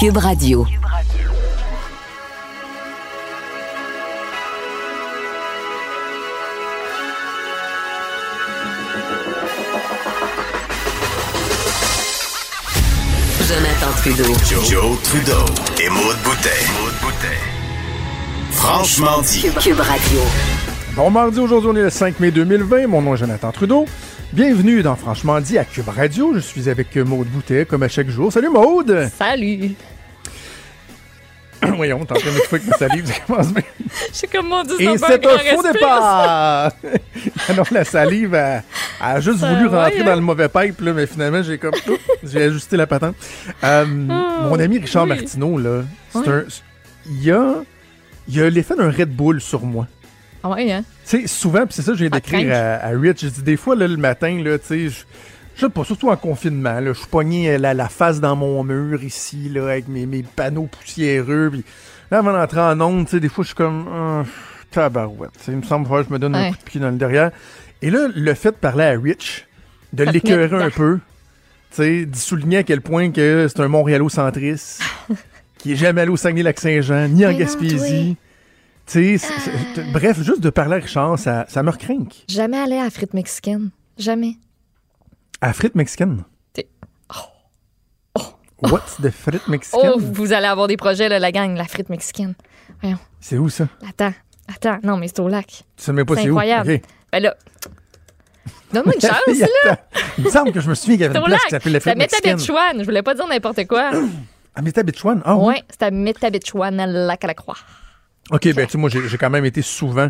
Cube Radio. Jonathan Trudeau. Joe, Trudeau et Maude Boutet. Franchement dit. Cube Radio. Bon mardi, aujourd'hui on est le 5 mai 2020. Mon nom est Jonathan Trudeau. Bienvenue dans Franchement dit à Cube Radio. Je suis avec Maude Boutet comme à chaque jour. Salut Maude! Salut! Voyons, t'es en train d'étouffer avec ma salive, ça commence bien. Je suis comme mon dieu, Et c'est un faux départ! Alors la salive a, a juste Ça, voulu rentrer hein? dans le mauvais pipe, là, mais finalement j'ai comme oups, j'ai ajusté la patente. Euh, mon ami Richard oui. Martineau, là, c'est Oui. un. Il y a, il y a l'effet d'un Red Bull sur moi. Ah ouais, hein? Sais, souvent, puis c'est ça que je viens d'écrire crainte. à, à Rich, je dis des fois, là, le matin, là, tu sais, je je sais pas, surtout en confinement, là, je suis pogné euh, la, la face dans mon mur ici, là, avec mes, mes panneaux poussiéreux, puis là, avant d'entrer en onde, tu sais, des fois, je suis comme, ah, tabarouette, il me semble que je me donne un coup de pied dans le derrière. Et là, le fait de parler à Rich, de l'écœurer un peu, tu sais, d'y souligner à quel point que c'est un Montréalocentriste, qui est jamais allé au Saguenay-Lac-Saint-Jean, ni en Gaspésie. Tu sais, c'est- c'est- bref, juste de parler à Richard, ça, ça me recrinque. Jamais aller à la frite mexicaine. Jamais. À frites mexicaines. T'es- What's the frites mexicaines? Oh, vous allez avoir des projets, là, la gang, la frite mexicaine. Voyons. C'est où ça? Attends, attends. Non, mais c'est au lac. Tu sais même pas C'est c'est où? incroyable. Ok. Ben là. Donne-moi une chance, là. Il me semble que je me souviens qu'il y avait une place lac. qui s'appelait la C'est à frite mexicaine. Métabetchouane. Je voulais pas dire n'importe quoi. À Métabetchouane? Ah oui? à lac à la croix. OK, ben tu sais, moi, j'ai quand même été souvent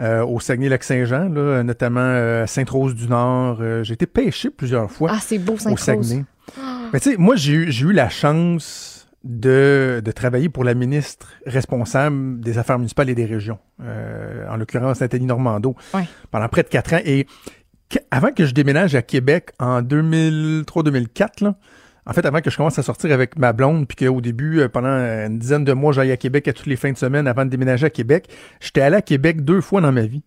euh, au Saguenay-Lac-Saint-Jean, là, notamment euh, à Sainte-Rose-du-Nord. Euh, j'ai été pêché plusieurs fois Ah, c'est beau, au Saint-Rose. Saguenay. Mais tu sais, moi, j'ai eu, j'ai eu la chance de, de travailler pour la ministre responsable des Affaires municipales et des régions, euh, en l'occurrence Nathalie Normando, Ouais. pendant près de quatre ans. Et avant que je déménage à Québec en 2003-2004, là, en fait, avant que je commence à sortir avec ma blonde, puis qu'au début, euh, pendant une dizaine de mois, j'aille à Québec à toutes les fins de semaine avant de déménager à Québec, j'étais allé à Québec deux fois dans ma vie.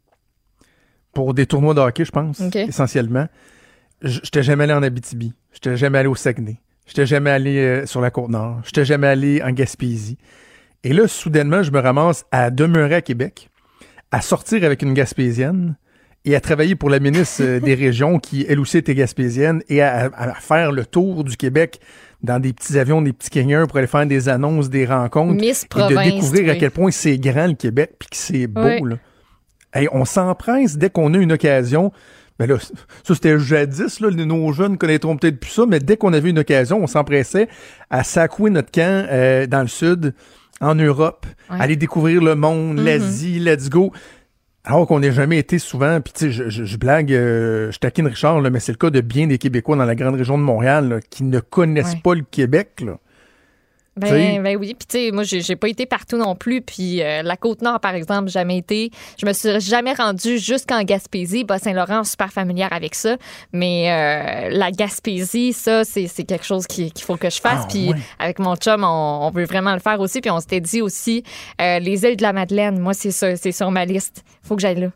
Pour des tournois de hockey, je pense, essentiellement. J'étais jamais allé en Abitibi. J'étais jamais allé au Saguenay. J'étais jamais allé euh, sur la Côte-Nord. J'étais jamais allé en Gaspésie. Et là, soudainement, je me ramasse à demeurer à Québec, à sortir avec une Gaspésienne et à travailler pour la ministre euh, des Régions qui, elle aussi, était gaspésienne et à, faire le tour du Québec dans des petits avions, des petits canyons pour aller faire des annonces, des rencontres Miss et Province. de découvrir à quel point c'est grand le Québec puis que c'est beau. Oui. Là. Hey, on s'empresse dès qu'on a une occasion. Ben là, ça c'était jadis, là, nos jeunes connaîtront peut-être plus ça, mais dès qu'on avait une occasion, on s'empressait à sacouer notre camp euh, dans le sud, en Europe, Ouais. aller découvrir le monde, Mhm. l'Asie, let's go. Alors qu'on n'a jamais été souvent, puis tu sais, je, je- je blague, euh, je taquine Richard, là, mais c'est le cas de bien des Québécois dans la grande région de Montréal là, qui ne connaissent Ouais. pas le Québec. Là. Ben, ben oui, puis tu sais, moi, j'ai pas été partout non plus. Puis euh, la Côte-Nord, par exemple, jamais été. Je me suis jamais rendue jusqu'en Gaspésie. Bas-Saint-Laurent, super familière avec ça. Mais euh, la Gaspésie, ça, c'est quelque chose qui- qu'il faut que je fasse. Ah, puis avec mon chum, on, on veut vraiment le faire aussi. Puis on s'était dit aussi, euh, les îles de la Madeleine, moi, c'est ça, c'est sur ma liste. faut que j'aille là.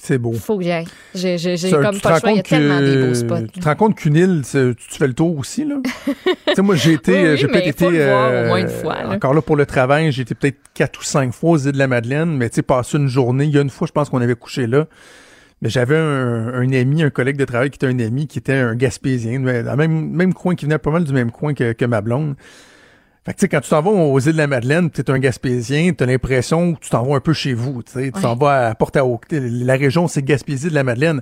C'est beau. faut que. J'ai j'ai- j'ai Ça, comme pas le choix. Il y a tellement des beaux spots. Tu te rends compte qu'une île, tu, tu fais le tour aussi, là? tu sais, moi, j'ai été, Oui, oui, j'ai peut-être été. au euh, moins une fois, là. Encore là pour le travail, j'ai été peut-être quatre ou cinq fois aux îles de la Madeleine, mais tu sais, passé une journée. Il y a une fois, je pense qu'on avait couché là. Mais j'avais un, un ami, un collègue de travail qui était un ami, qui était un Gaspésien, dans le même, même coin, qui venait pas mal du même coin que, que ma blonde. Fait que, tu sais, quand tu t'en vas aux îles de la Madeleine, tu es un Gaspésien, tu as l'impression que tu t'en vas un peu chez vous. Tu t'en vas à Port-à-Haut. La région, c'est Gaspésie de la Madeleine.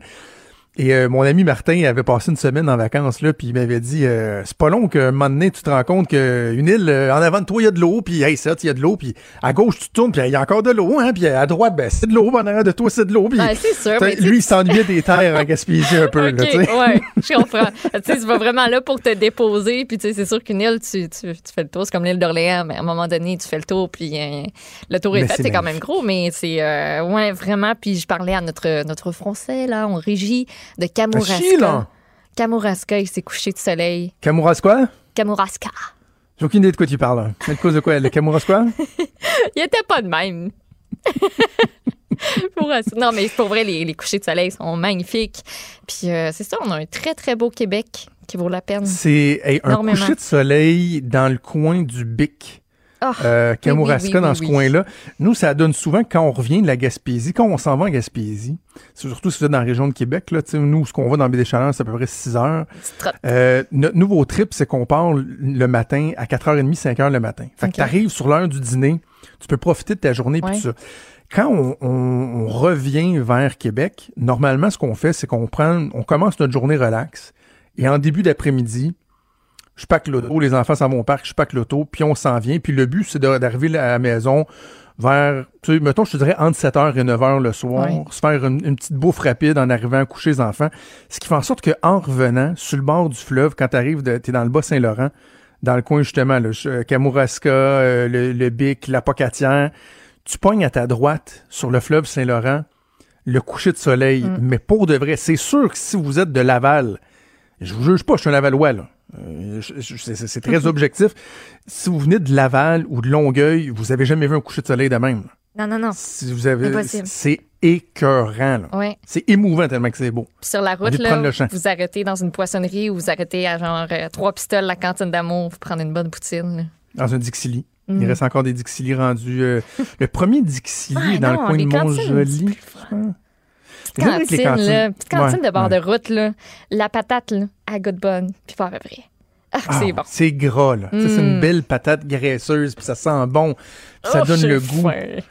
Et euh, mon ami Martin avait passé une semaine en vacances là, puis il m'avait dit euh, c'est pas long qu'à un moment donné tu te rends compte qu'une île euh, en avant de toi il y a de l'eau, puis hey ça il y a de l'eau, puis à gauche tu tournes puis il y a encore de l'eau, hein, puis à droite ben c'est de l'eau, en arrière de toi c'est de l'eau, puis c'est sûr, mais lui il s'ennuyait des terres en Gaspésie un peu OK, là, tu sais. ouais, je comprends. tu sais, tu vas vraiment là pour te déposer, puis tu sais, c'est sûr qu'une île, tu, tu, tu fais le tour, c'est comme l'île d'Orléans, mais à un moment donné, tu fais le tour, puis euh, le tour est Mais fait, c'est quand même gros, mais c'est, euh, ouais, vraiment, puis je parlais à notre, notre français, là, en régie, de Kamouraska. Kamouraska, il s'est couché de soleil. Kamouraska? Kamouraska. J'ai aucune idée de quoi tu parles. Mais de cause de quoi? Le Kamouraska? Il était pas de même. Pour- non, mais pour vrai, les, les couchers de soleil sont magnifiques. Puis euh, c'est ça, on a un très, très beau Québec qui vaut la peine. C'est hey, un coucher de soleil dans le coin du Bic. Ah, euh, Kamouraska oui, oui, dans ce coin-là. Nous, ça donne souvent quand on revient de la Gaspésie, quand on s'en va en Gaspésie, surtout si vous êtes dans la région de Québec, là, nous, ce qu'on va dans Baie des Chaleurs, c'est à peu près 6 heures. Euh, notre nouveau trip, c'est qu'on part le matin à 4h30, 5h le matin. Fait Ok. que t'arrives sur l'heure du dîner, tu peux profiter de ta journée puis Ouais. tout ça. Quand on, on- on revient vers Québec, normalement, ce qu'on fait, c'est qu'on prend, on commence notre journée relax et en début d'après-midi, je pack l'auto, les enfants s'en vont au parc, je pack l'auto, puis on s'en vient. Puis le but, c'est d'arriver à la maison vers, tu sais, mettons, je te dirais entre 7h et 9h le soir, se faire une, une petite bouffe rapide en arrivant à coucher les enfants. Ce qui fait en sorte qu'en revenant, sur le bord du fleuve, quand tu arrives, tu es dans le Bas-Saint-Laurent, dans le coin justement, là, je- Kamouraska, euh, le, le Bic, la Pocatière, tu pognes à ta droite sur le fleuve Saint-Laurent le coucher de soleil. Mm. Mais pour de vrai, c'est sûr que si vous êtes de Laval, je vous juge pas, je suis un Lavallois, là. Euh, c'est- très objectif. Si vous venez de Laval ou de Longueuil, vous avez jamais vu un coucher de soleil de même. là. Non, non, non. Si vous avez, c'est écœurant. Ouais. C'est émouvant tellement que c'est beau. Puis sur la route, là, le champ. vous arrêtez dans une poissonnerie ou vous arrêtez à genre euh, trois pistoles, la cantine d'amour, vous prenez une bonne poutine. là. Dans un Dixili. Mm. Il reste encore des Dixili rendus. euh, le premier Dixili Ah, dans non, le coin de cantines, Petite cantine, là. Petite cantine Ouais, de bord ouais. de route, là. La patate, là, de bonne, puis pas près. Ah, Ah, c'est bon. C'est gras, là. C'est une Mm. belle patate graisseuse, puis ça sent bon. puis ça Oh, donne le goût. faim.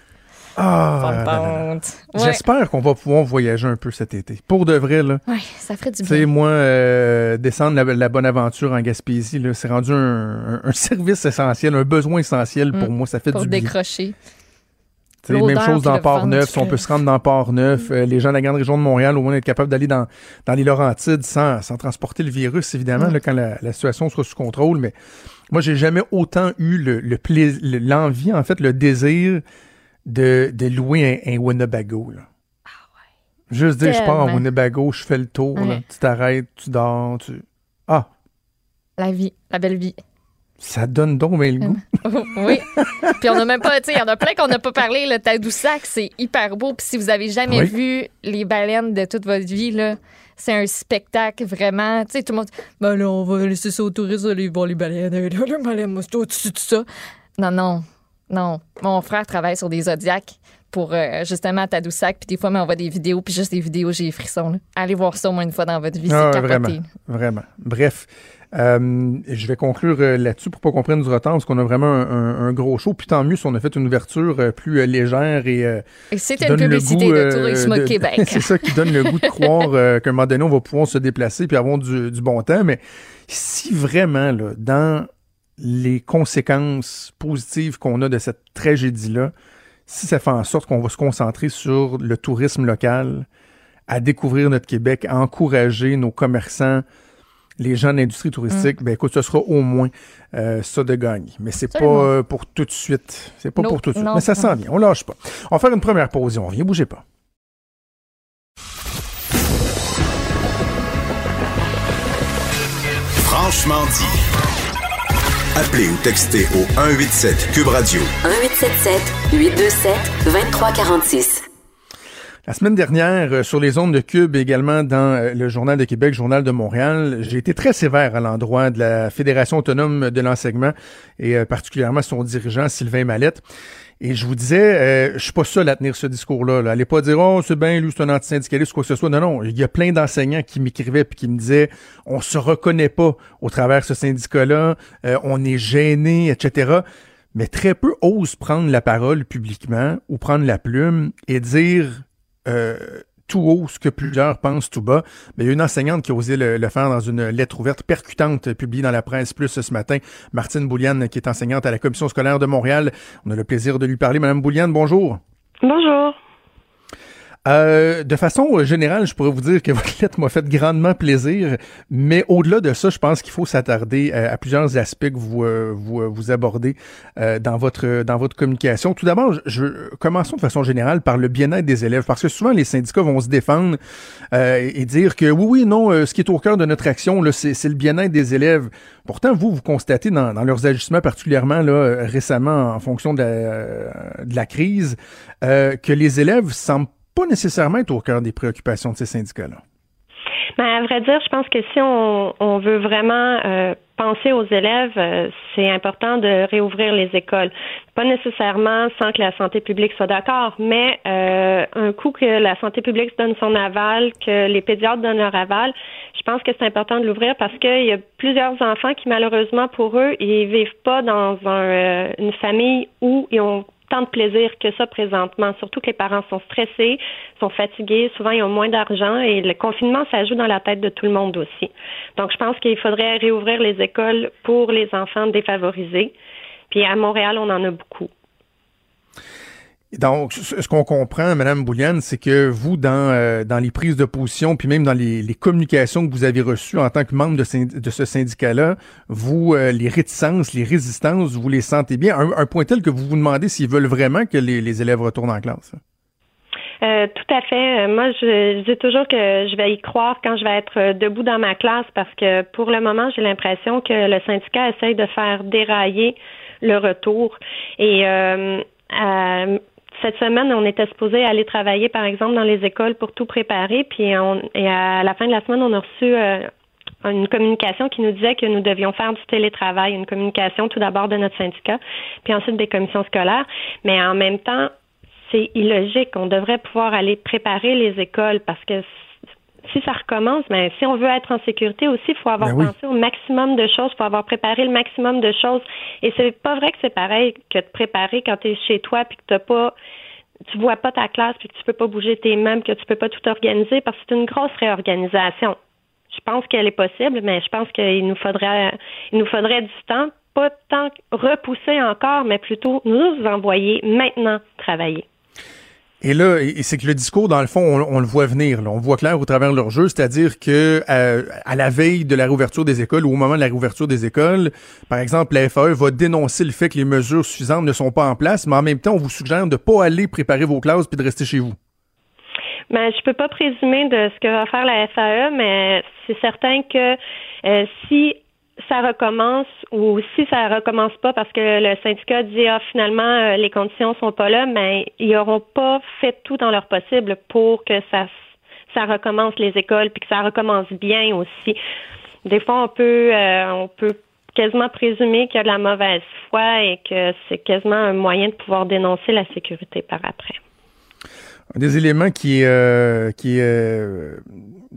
Ah. Ouais. J'espère qu'on va pouvoir voyager un peu cet été. Pour de vrai, là. Ça ferait du Tu sais, bien. moi, euh, descendre la, la bonne aventure en Gaspésie, là, c'est rendu un, un- un service essentiel, un besoin essentiel pour Mm. moi. Ça fait Pour du bien. décrocher. L'odeur même chose dans Port-Neuf. Si on peut se rendre dans Port-Neuf, euh, les gens de la grande région de Montréal, au moins être capable d'aller dans, dans les Laurentides sans, sans transporter le virus, évidemment, Mm. là, quand la, la situation sera sous contrôle. Mais moi, j'ai jamais autant eu le, le plais- l'envie, en fait, le désir de, de louer un, un Winnebago. Là. Juste dire, je pars en. Winnebago, je fais le tour, là. Tu t'arrêtes, tu dors, tu... Ah, La vie, la belle vie. Ça donne donc bien le goût. oui. Puis on n'a même pas, tu sais, il y en a plein qu'on n'a pas parlé. Le Tadoussac, c'est hyper beau. Puis si vous avez jamais Oui. vu les baleines de toute votre vie, là, c'est un spectacle vraiment. Tu sais, tout le monde dit, ben là, on va laisser ça aux touristes, aller voir les baleines. Les baleines, moi, c'est au-dessus de ça. Non, non, non. Mon frère travaille sur des zodiacs pour euh, justement à Tadoussac. Puis des fois, il m'envoie des vidéos. Puis juste des vidéos, j'ai les frissons. là. Allez voir ça au moins une fois dans votre vie. Ah, c'est capoté. vraiment, vraiment. Bref, euh, je vais conclure euh, là-dessus pour pas qu'on prenne du retard, parce qu'on a vraiment un, un- un gros show. Puis tant mieux si on a fait une ouverture euh, plus euh, légère et euh, Et c'est qui une publicité goût, de euh, Tourisme de- Québec. c'est ça qui donne le goût de croire euh, qu'à un moment donné, on va pouvoir se déplacer puis avoir du, du bon temps. Mais si vraiment, là, dans les conséquences positives qu'on a de cette tragédie-là, si ça fait en sorte qu'on va se concentrer sur le tourisme local, à découvrir notre Québec, à encourager nos commerçants, les gens de l'industrie touristique, ben écoute, ce sera au moins euh, ça de gagner. Mais c'est pas euh, pour tout de suite. C'est pas pour tout de suite. non, Mais ça sent bien. On lâche pas. On va faire une première pause et on revient. Bougez pas. Franchement dit. Appelez ou textez au 187 Cube Radio 1877 827 2346. La semaine dernière, euh, sur les ondes de Cube, également dans euh, le Journal de Québec, Journal de Montréal, j'ai été très sévère à l'endroit de la Fédération autonome de l'enseignement et euh, particulièrement son dirigeant, Sylvain Mallette. Et je vous disais, euh, je suis pas seul à tenir ce discours-là. Là. Allez pas dire, oh, c'est bien, lui, c'est un antisyndicaliste ou quoi que ce soit. Non, non. Il y a plein d'enseignants qui m'écrivaient puis qui me disaient, on se reconnaît pas au travers de ce syndicat-là, euh, on est gêné, etc. Mais très peu osent prendre la parole publiquement ou prendre la plume et dire euh, tout haut ce que plusieurs pensent tout bas. Mais il y a une enseignante qui a osé le, le faire dans une lettre ouverte percutante publiée dans la presse plus ce matin. Martine Bouliane, qui est enseignante à la commission scolaire de Montréal. On a le plaisir de lui parler. Madame Bouliane, bonjour. Bonjour. Euh, de façon générale, je pourrais vous dire que votre lettre m'a fait grandement plaisir, mais au-delà de ça, je pense qu'il faut s'attarder à, à plusieurs aspects que vous euh, vous, euh, vous abordez euh, dans votre dans votre communication. Tout d'abord, je, je- commençons de façon générale par le bien-être des élèves, parce que souvent les syndicats vont se défendre euh, et dire que oui, oui, non, euh, ce qui est au cœur de notre action, là, c'est c'est le bien-être des élèves. Pourtant, vous, vous constatez dans, dans leurs ajustements, particulièrement là, euh, récemment en fonction de la, euh, de la crise, euh, que les élèves semblent pas nécessairement être au cœur des préoccupations de ces syndicats-là. Ben, à vrai dire, je pense que si on, veut vraiment euh, penser aux élèves, euh, c'est important de réouvrir les écoles. Pas nécessairement sans que la santé publique soit d'accord, mais euh, un coup que la santé publique donne son aval, que les pédiatres donnent leur aval, je pense que c'est important de l'ouvrir parce qu'il y a plusieurs enfants qui, malheureusement, pour eux, ils vivent pas dans un, une famille où ils ont tant de plaisir que ça présentement. Surtout que les parents sont stressés, sont fatigués, souvent ils ont moins d'argent et le confinement, ça joue dans la tête de tout le monde aussi. Donc, je pense qu'il faudrait réouvrir les écoles pour les enfants défavorisés. Puis à Montréal, on en a beaucoup. Donc, ce qu'on comprend, Madame Bouliane, c'est que vous, dans, euh, dans les prises de position, puis même dans les, les, communications que vous avez reçues en tant que membre de, ce syndicat-là, vous, euh, les réticences, les résistances, vous les sentez bien. Un, un, point tel que vous vous demandez s'ils veulent vraiment que les, les élèves retournent en classe. Euh, tout à fait. Moi, je, je, dis toujours que je vais y croire quand je vais être debout dans ma classe parce que pour le moment, j'ai l'impression que le syndicat essaye de faire dérailler le retour. Et euh, cette semaine, on était supposé aller travailler, par exemple, dans les écoles pour tout préparer. Puis, on, et à la fin de la semaine, on a reçu euh, une communication qui nous disait que nous devions faire du télétravail, une communication tout d'abord de notre syndicat, puis ensuite des commissions scolaires. Mais en même temps, c'est illogique. On devrait pouvoir aller préparer les écoles parce que si ça recommence, ben, si on veut être en sécurité aussi, il faut avoir ben pensé au maximum de choses, il faut avoir préparé le maximum de choses. Et c'est pas vrai que c'est pareil que de préparer quand tu es chez toi puis que t'as pas tu vois pas ta classe puis que tu peux pas bouger tes mains, que tu peux pas tout organiser parce que c'est une grosse réorganisation. Je pense qu'elle est possible, mais je pense qu'il nous faudrait il nous faudrait du temps, pas tant repousser encore, mais plutôt nous envoyer maintenant travailler. Et là, c'est que le discours, dans le fond, on, le voit venir. Là. On voit clair au travers de leur jeu, c'est-à-dire que euh, à la veille de la réouverture des écoles ou au moment de la réouverture des écoles, par exemple, la FAE va dénoncer le fait que les mesures suffisantes ne sont pas en place, mais en même temps, on vous suggère de pas aller préparer vos classes puis de rester chez vous. Ben, je peux pas présumer de ce que va faire la FAE, mais c'est certain que euh, si ça recommence ou si ça recommence pas parce que le syndicat dit ah finalement euh, les conditions sont pas là, mais ils n'auront pas fait tout dans leur possible pour que ça ça recommence les écoles puis que ça recommence bien aussi. Des fois on peut euh, on peut quasiment présumer qu'il y a de la mauvaise foi et que c'est quasiment un moyen de pouvoir dénoncer la sécurité par après. Un des éléments qui euh, qui est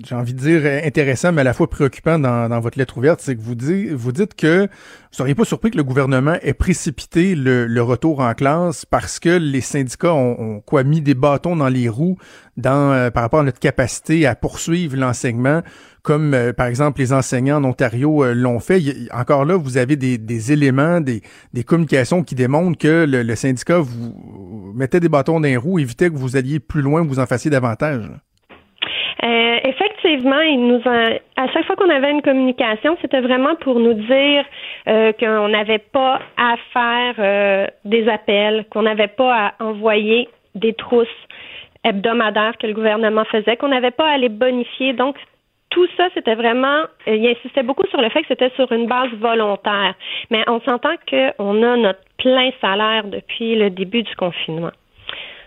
j'ai envie de dire intéressant, mais à la fois préoccupant dans, dans votre lettre ouverte, c'est que vous, dites, vous dites que vous seriez pas surpris que le gouvernement ait précipité le, le retour en classe parce que les syndicats ont, ont, quoi mis des bâtons dans les roues dans euh, par rapport à notre capacité à poursuivre l'enseignement, comme euh, par exemple les enseignants en Ontario euh, l'ont fait. encore là, vous avez des, des éléments, des, des, communications qui démontrent que le, le, syndicat vous mettait des bâtons dans les roues, évitait que vous alliez plus loin, vous en fassiez davantage. Euh, effectivement, il nous à chaque fois qu'on avait une communication, c'était vraiment pour nous dire euh, qu'on n'avait pas à faire euh, des appels, qu'on n'avait pas à envoyer des trousses hebdomadaires que le gouvernement faisait, qu'on n'avait pas à les bonifier. Donc, tout ça, c'était vraiment, euh, il insistait beaucoup sur le fait que c'était sur une base volontaire. Mais on s'entend qu'on a notre plein salaire depuis le début du confinement.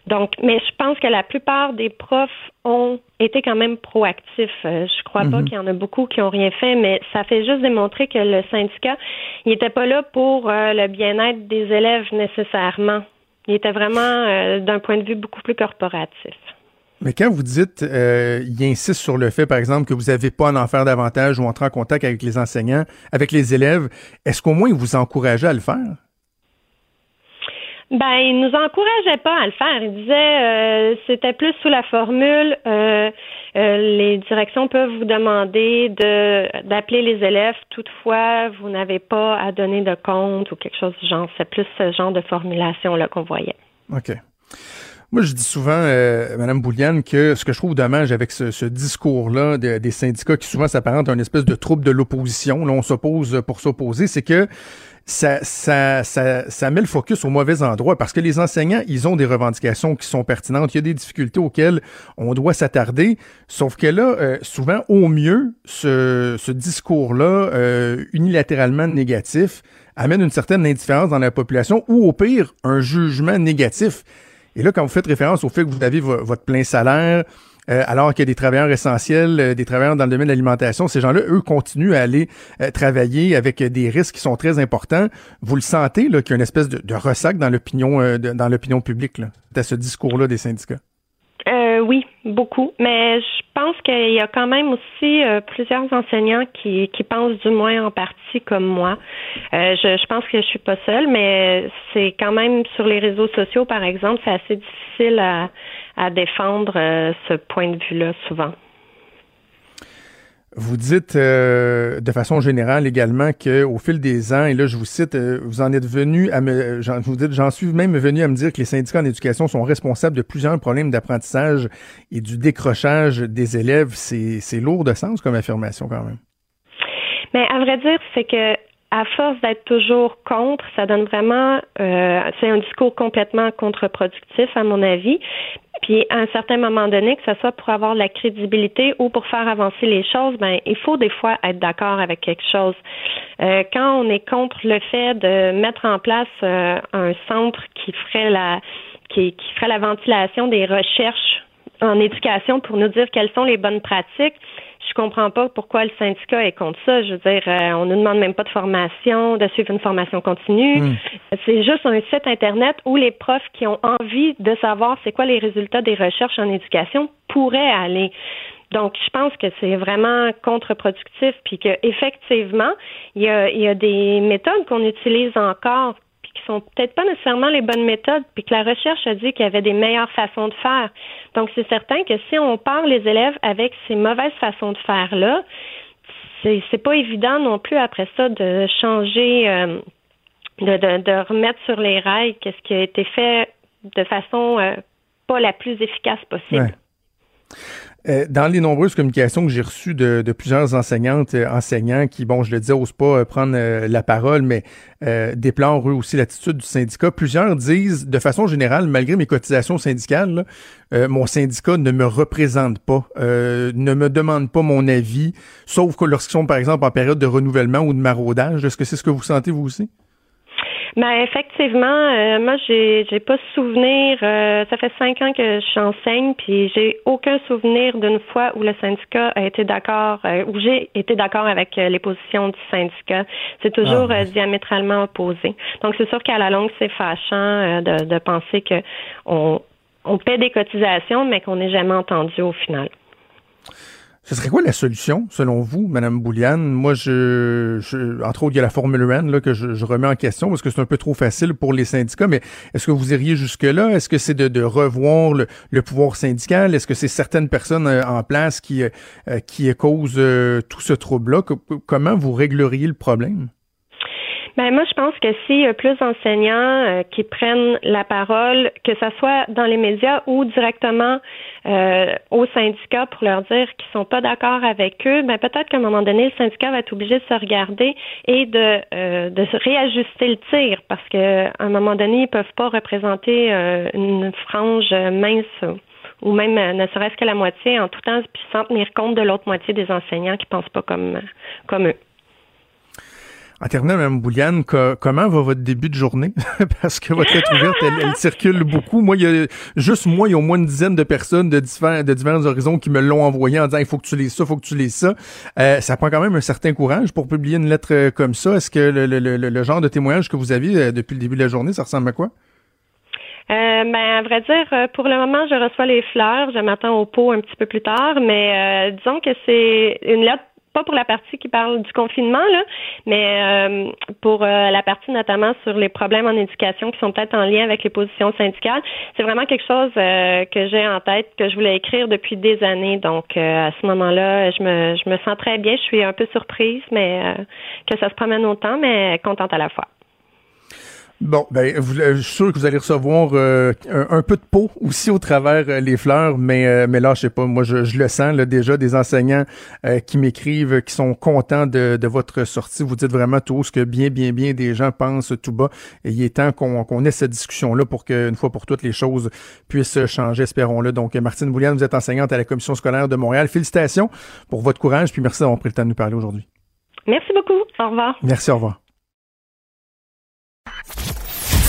Donc, mais je pense que la plupart des profs ont été quand même proactifs. Euh, je crois pas mhm. qu'il y en a beaucoup qui ont rien fait, mais ça fait juste démontrer que le syndicat, il n'était pas là pour euh, le bien-être des élèves nécessairement. Il était vraiment euh, d'un point de vue beaucoup plus corporatif. Mais quand vous dites, il insiste sur le fait, par exemple, que vous n'avez pas à en faire davantage ou entrer en contact avec les enseignants, avec les élèves, est-ce qu'au moins il vous encourageait à le faire? Ben, il nous encourageait pas à le faire. Il disait euh, c'était plus sous la formule euh, euh, les directions peuvent vous demander de d'appeler les élèves. Toutefois, vous n'avez pas à donner de compte ou quelque chose du genre. C'est plus ce genre de formulation là qu'on voyait. OK. Moi, je dis souvent, euh, Madame Bouliane, que ce que je trouve dommage avec ce, ce discours-là des syndicats qui souvent s'apparentent à une espèce de troupe de l'opposition, là, on s'oppose pour s'opposer, c'est que ça, ça, ça, ça met le focus au mauvais endroit parce que les enseignants, ils ont des revendications qui sont pertinentes. Il y a des difficultés auxquelles on doit s'attarder. Sauf que là, euh, souvent, au mieux, ce, ce discours-là, euh, unilatéralement négatif, amène une certaine indifférence dans la population ou au pire, un jugement négatif. Et là, quand vous faites référence au fait que vous avez votre plein salaire, euh, alors a des travailleurs essentiels, euh, des travailleurs dans le domaine de l'alimentation, ces gens-là, eux, continuent à aller travailler avec des risques qui sont très importants. Vous le sentez, là, qu'il y a une espèce de, ressac dans l'opinion dans l'opinion publique, là, à ce discours-là des syndicats? Euh, oui, beaucoup. Mais pense qu'il y a quand même aussi euh, plusieurs enseignants qui, pensent du moins en partie comme moi. Euh, je, je pense que je suis pas seule, mais c'est quand même sur les réseaux sociaux, par exemple, c'est assez difficile à, à défendre ce point de vue-là souvent. Vous dites euh, de façon générale également qu'au fil des ans, et là je vous cite, euh, vous en êtes venu à me, vous dites, j'en suis même venu à me dire que les syndicats en éducation sont responsables de plusieurs problèmes d'apprentissage et du décrochage des élèves. C'est lourd de sens comme affirmation quand même. Mais à vrai dire, c'est que à force d'être toujours contre, ça donne vraiment, euh, c'est un discours complètement contre-productif à mon avis. Puis à un certain moment donné, que ce soit pour avoir de la crédibilité ou pour faire avancer les choses, ben il faut des fois être d'accord avec quelque chose. Euh, quand on est contre le fait de mettre en place euh, un centre qui ferait la qui, qui ferait la ventilation des recherches en éducation pour nous dire quelles sont les bonnes pratiques, je comprends pas pourquoi le syndicat est contre ça. Je veux dire, euh, on ne demande même pas de formation, de suivre une formation continue. Hmm. C'est juste un site Internet où les profs qui ont envie de savoir c'est quoi les résultats des recherches en éducation pourraient aller. Donc, je pense que c'est vraiment contre-productif, puis qu'effectivement, il y a, il y a des méthodes qu'on utilise encore qui sont peut-être pas nécessairement les bonnes méthodes, puis que la recherche a dit qu'il y avait des meilleures façons de faire. Donc, c'est certain que si on parle les élèves avec ces mauvaises façons de faire-là, c'est, c'est pas évident non plus après ça de changer, euh, de, de, remettre sur les rails qu'est-ce qui a été fait de façon euh, pas la plus efficace possible. Euh, dans les nombreuses communications que j'ai reçues de, plusieurs enseignantes, euh, enseignants qui, bon, je le dis, n'osent pas euh, prendre la parole, mais déplorent eux aussi l'attitude du syndicat, plusieurs disent, de façon générale, malgré mes cotisations syndicales, mon syndicat ne me représente pas, ne me demande pas mon avis, sauf que lorsqu'ils sont, par exemple, en période de renouvellement ou de maraudage. Est-ce que c'est ce que vous sentez, vous aussi? Ben effectivement, euh, moi j'ai j'ai pas souvenir. Euh, ça fait cinq ans que j'enseigne, puis j'ai aucun souvenir d'une fois où le syndicat a été d'accord, euh, où j'ai été d'accord avec les positions du syndicat. C'est toujours ah, diamétralement opposé. Donc c'est sûr qu'à la longue c'est fâchant de, de penser que on on paie des cotisations, mais qu'on n'est jamais entendu au final. Ce serait quoi la solution, selon vous, Madame Bouliane? Moi, je, je, entre autres, il y a la Formule 1 là, que je, remets en question parce que c'est un peu trop facile pour les syndicats, mais est-ce que vous iriez jusque-là? Est-ce que c'est de, revoir le, le pouvoir syndical? Est-ce que c'est certaines personnes euh, en place qui, euh, qui causent euh, tout ce trouble-là? Comment vous régleriez le problème? Ben moi, je pense que s'il y a plus d'enseignants euh, qui prennent la parole, que ce soit dans les médias ou directement euh, aux syndicats pour leur dire qu'ils sont pas d'accord avec eux, ben peut-être qu'à un moment donné, le syndicat va être obligé de se regarder et de euh, de réajuster le tir parce qu'à un moment donné, ils peuvent pas représenter euh, une frange mince ou même ne serait-ce que la moitié en tout temps, puis sans tenir compte de l'autre moitié des enseignants qui pensent pas comme comme eux. En terminant, Mme Bouliane, comment va votre début de journée? Parce que votre lettre ouverte, elle, circule beaucoup. Moi, il y a juste moi, il y a au moins une dizaine de personnes de divers, de horizons qui me l'ont envoyé en disant il faut que tu lises ça, il faut que tu lises ça. Euh, ça prend quand même un certain courage pour publier une lettre euh, comme ça. Est-ce que le, le, le, genre de témoignage que vous aviez euh, depuis le début de la journée, ça ressemble à quoi? Euh, ben, à vrai dire, pour le moment, je reçois les fleurs. Je m'attends au pot un petit peu plus tard, mais disons que c'est une lettre pas pour la partie qui parle du confinement, là, mais euh, pour euh, la partie notamment sur les problèmes en éducation qui sont peut-être en lien avec les positions syndicales. C'est vraiment quelque chose euh, que j'ai en tête, que je voulais écrire depuis des années. Donc, à ce moment-là, je me, je me sens très bien. Je suis un peu surprise, mais que ça se promène autant, mais contente à la fois. Bon, ben, vous, euh, je suis sûr que vous allez recevoir euh, un, peu de peau aussi au travers euh, les fleurs, mais mais là, je sais pas, moi, je, le sens là, déjà des enseignants qui m'écrivent, qui sont contents de, de, votre sortie. Vous dites vraiment tout ce que bien, bien, bien des gens pensent tout bas. Et il est temps qu'on ait cette discussion-là pour qu'une fois pour toutes les choses puissent changer, espérons-le. Donc, Martine Bouliane, vous êtes enseignante à la Commission scolaire de Montréal. Félicitations pour votre courage, puis merci d'avoir pris le temps de nous parler aujourd'hui. Merci beaucoup. Au revoir. Merci, au revoir.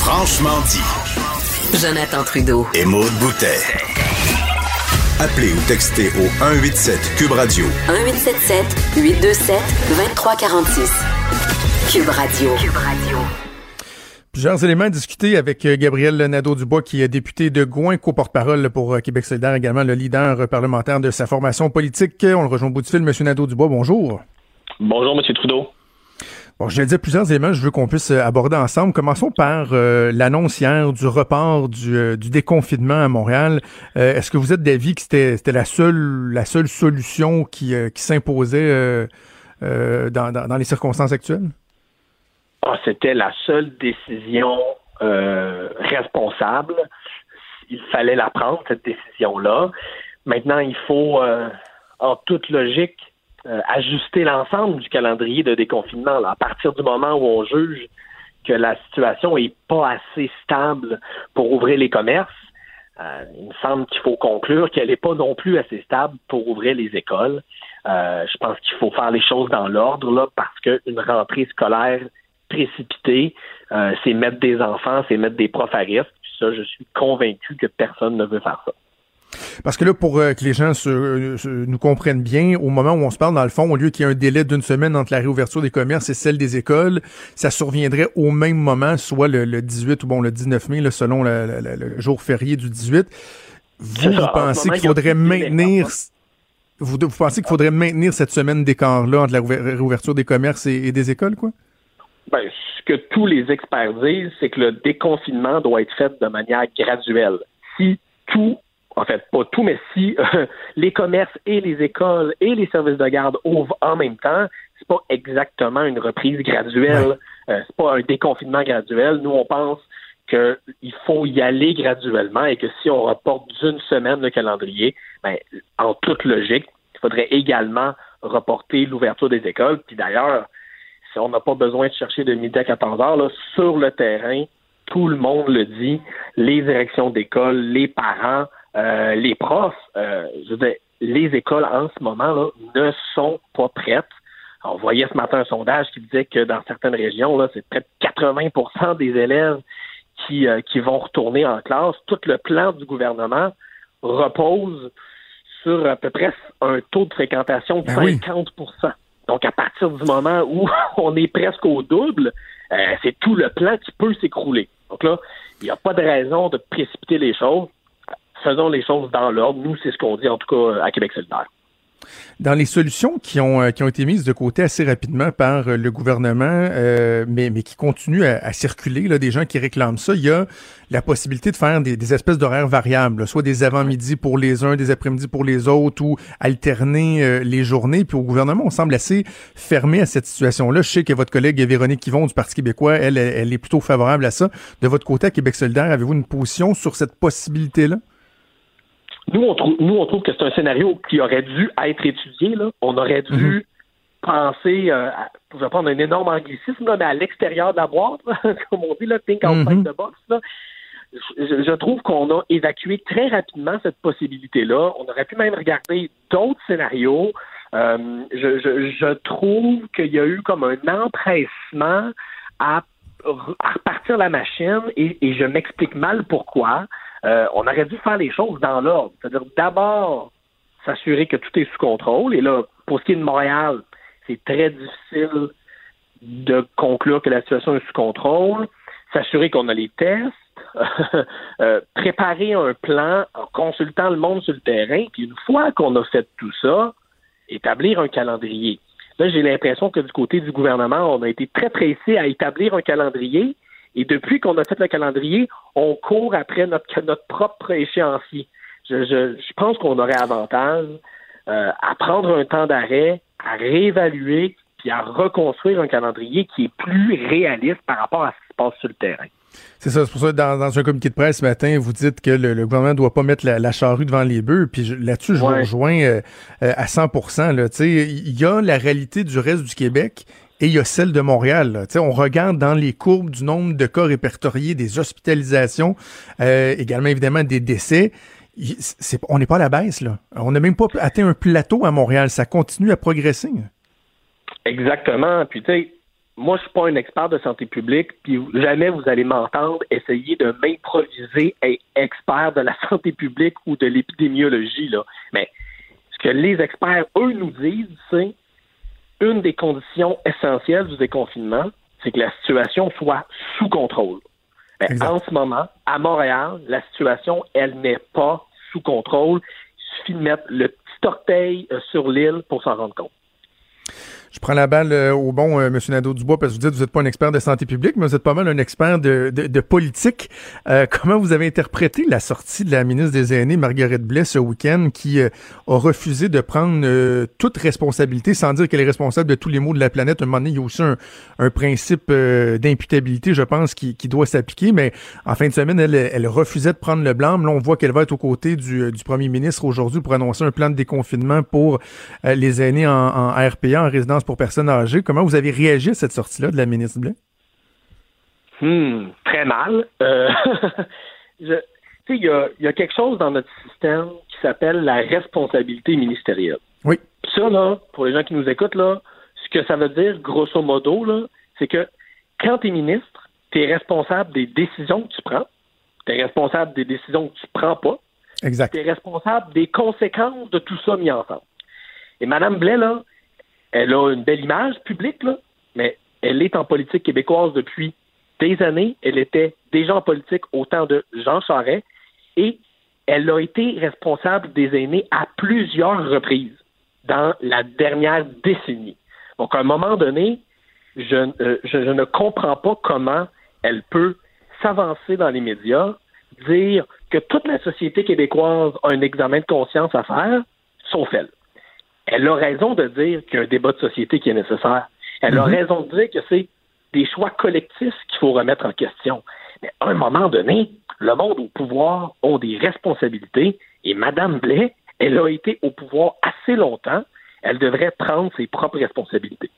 Franchement dit. Jonathan Trudeau. Et Maude Boutet. Appelez ou textez au 187 Cube Radio. 1877 827 2346. Cube Radio. Cube Radio. Plusieurs éléments à discuter avec euh, Gabriel Nadeau-Dubois, qui est député de Gouin, co-porte-parole pour euh, Québec solidaire, également le leader parlementaire de sa formation politique. On le rejoint au bout du fil. Monsieur Nadeau-Dubois, bonjour. Bonjour, Monsieur Trudeau. Bon, je vais dire plusieurs éléments je veux qu'on puisse euh, aborder ensemble. Commençons par l'annonce hier du report du, déconfinement à Montréal. Est-ce que vous êtes d'avis que c'était la seule la seule solution qui, qui s'imposait dans, dans les circonstances actuelles? Ah, c'était la seule décision euh, responsable. Il fallait la prendre, cette décision-là. Maintenant, il faut, euh, en toute logique, euh, ajuster l'ensemble du calendrier de déconfinement. À partir du moment où on juge que la situation est pas assez stable pour ouvrir les commerces, il me semble qu'il faut conclure qu'elle n'est pas non plus assez stable pour ouvrir les écoles. je pense qu'il faut faire les choses dans l'ordre là, parce qu'une rentrée scolaire précipité, euh, c'est mettre des enfants, c'est mettre des profs à risque. ça, je suis convaincu que personne ne veut faire ça. Parce que là, pour euh, que les gens nous comprennent bien, au moment où on se parle, dans le fond, au lieu qu'il y ait un délai d'une semaine entre la réouverture des commerces et celle des écoles, ça surviendrait au même moment, soit le, 18 ou bon le 19 mai, selon le, jour férié du 18. Vous, pensez qu'il faudrait maintenir vous, pensez qu'il faudrait maintenir cette semaine d'écart-là entre la réouverture des commerces et des écoles, quoi? Ben, ce que tous les experts disent, c'est que le déconfinement doit être fait de manière graduelle. Si tout, en fait, pas tout, mais si euh, les commerces et les écoles et les services de garde ouvrent en même temps, c'est pas exactement une reprise graduelle. Euh, c'est pas un déconfinement graduel. Nous, on pense qu'il faut y aller graduellement et que si on reporte d'une semaine le calendrier, ben, en toute logique, il faudrait également reporter l'ouverture des écoles. Puis d'ailleurs, on n'a pas besoin de chercher de midi à 14 heures. Là, sur le terrain, tout le monde le dit, les directions d'école, les parents, euh, les profs, euh, je veux les écoles en ce moment là, ne sont pas prêtes. On voyait ce matin un sondage qui disait que dans certaines régions, là, c'est près de 80% des élèves qui, euh, qui vont retourner en classe. Tout le plan du gouvernement repose sur à peu près un taux de fréquentation de 50% ben donc, à partir du moment où on est presque au double, euh, c'est tout le plan qui peut s'écrouler. Donc là, il n'y a pas de raison de précipiter les choses. Faisons les choses dans l'ordre. Nous, c'est ce qu'on dit en tout cas à Québec solidaire. Dans les solutions qui ont, euh, qui ont été mises de côté assez rapidement par euh, le gouvernement, euh, mais, mais qui continuent à, circuler, là, des gens qui réclament ça, il y a la possibilité de faire des, espèces d'horaires variables, soit des avant-midi pour les uns, des après-midi pour les autres, ou alterner les journées. Puis au gouvernement, on semble assez fermé à cette situation-là. Je sais que votre collègue Véronique Yvon du Parti québécois, elle, elle est plutôt favorable à ça. De votre côté, à Québec solidaire, avez-vous une position sur cette possibilité-là? Nous, on trouve, nous, on trouve que c'est un scénario qui aurait dû être étudié. Là. On aurait dû mhm. penser, euh, à, je vais prendre un énorme anglicisme, mais à l'extérieur de la boîte, comme on dit, là, think outside mm the box. Là. Je, je, trouve qu'on a évacué très rapidement cette possibilité-là. On aurait pu même regarder d'autres scénarios. Euh, je, je, je, trouve qu'il y a eu comme un empressement à, à repartir la machine et, et je m'explique mal pourquoi. Euh, on aurait dû faire les choses dans l'ordre. C'est-à-dire d'abord s'assurer que tout est sous contrôle. Et là, pour ce qui est de Montréal, c'est très difficile de conclure que la situation est sous contrôle. S'assurer qu'on a les tests. Euh, préparer un plan en consultant le monde sur le terrain. Puis une fois qu'on a fait tout ça, établir un calendrier. Là, j'ai l'impression que du côté du gouvernement, on a été très pressé à établir un calendrier et depuis qu'on a fait le calendrier, on court après notre, notre propre échéancier. Je, je, je pense qu'on aurait avantage euh, à prendre un temps d'arrêt, à réévaluer, puis à reconstruire un calendrier qui est plus réaliste par rapport à ce qui se passe sur le terrain. C'est ça, c'est pour ça que dans, un communiqué de presse ce matin, vous dites que le, gouvernement ne doit pas mettre la, charrue devant les bœufs. Puis là-dessus, je vous rejoins euh, euh, à 100% Il y a la réalité du reste du Québec et il y a celle de Montréal. On regarde dans les courbes du nombre de cas répertoriés, des hospitalisations, euh, également évidemment des décès. on n'est pas à la baisse. Là. On n'a même pas atteint un plateau à Montréal. Ça continue à progresser. Exactement. Puis tu sais, moi, je suis pas un expert de santé publique, puis jamais vous allez m'entendre essayer de m'improviser expert de la santé publique ou de l'épidémiologie, là. Mais ce que les experts, eux, nous disent, c'est une des conditions essentielles du déconfinement, c'est que la situation soit sous contrôle. Mais en ce moment, à Montréal, la situation, elle n'est pas sous contrôle. Il suffit de mettre le petit orteil euh, sur l'île pour s'en rendre compte. Je prends la balle euh, au bon, euh, M. Nadeau-Dubois, parce que vous dites que vous n'êtes pas un expert de santé publique, mais vous êtes pas mal un expert de, de, politique. Euh, comment vous avez interprété la sortie de la ministre des Aînés, Marguerite Blais, ce week-end, qui a refusé de prendre toute responsabilité, sans dire qu'elle est responsable de tous les maux de la planète? À un moment donné, il y a aussi un, principe d'imputabilité, je pense, qui, qui doit s'appliquer, mais en fin de semaine, elle, elle refusait de prendre le blanc. Là, on voit qu'elle va être aux côtés du, du premier ministre aujourd'hui pour annoncer un plan de déconfinement pour les aînés en, en RPA, en résidence pour personnes âgées. Comment vous avez réagi à cette sortie-là de la ministre Blais? Hmm, très mal. Euh, il y a, quelque chose dans notre système qui s'appelle la responsabilité ministérielle. Oui. Ça, là, pour les gens qui nous écoutent, là, ce que ça veut dire, grosso modo, là, c'est que quand tu es ministre, tu es responsable des décisions que tu prends, tu es responsable des décisions que tu prends pas, exact. tu es responsable des conséquences de tout ça mis ensemble. Et Mme Blais, là, elle a une belle image publique, là, mais elle est en politique québécoise depuis des années. Elle était déjà en politique au temps de Jean Charest et elle a été responsable des aînés à plusieurs reprises dans la dernière décennie. Donc, à un moment donné, je, euh, je ne comprends pas comment elle peut s'avancer dans les médias, dire que toute la société québécoise a un examen de conscience à faire, sauf elle elle a raison de dire qu'il y a un débat de société qui est nécessaire. Elle a mhm. raison de dire que c'est des choix collectifs qu'il faut remettre en question. Mais à un moment donné, le monde au pouvoir a des responsabilités et Mme Blais, elle a été au pouvoir assez longtemps. Elle devrait prendre ses propres responsabilités.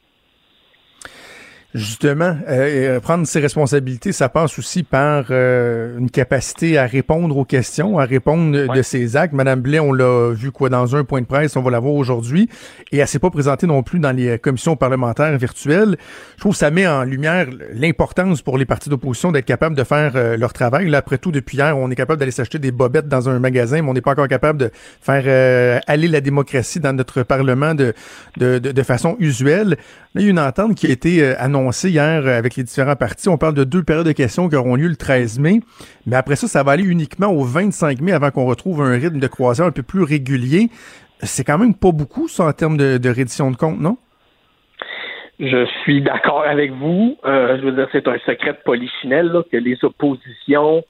Justement, euh, prendre ses responsabilités, ça passe aussi par euh, une capacité à répondre aux questions, à répondre de ses actes. Madame Blais, on l'a vu quoi dans un point de presse, on va la voir aujourd'hui, et elle s'est pas présentée non plus dans les commissions parlementaires virtuelles. Je trouve que ça met en lumière l'importance pour les partis d'opposition d'être capables de faire euh, leur travail. Là, après tout, depuis hier, on est capable d'aller s'acheter des bobettes dans un magasin, mais on n'est pas encore capable de faire euh, aller la démocratie dans notre parlement de, de, de, de façon usuelle. Là, il y a une entente qui a été annoncée hier euh, avec les différents partis. On parle de deux périodes de questions qui auront lieu le 13 mai. Mais après ça, ça va aller uniquement au 25 mai avant qu'on retrouve un rythme de croisière un peu plus régulier. C'est quand même pas beaucoup, ça, en termes de, reddition de compte, non? Je suis d'accord avec vous. Euh, je veux dire, c'est un secret de polichinelle que les oppositions,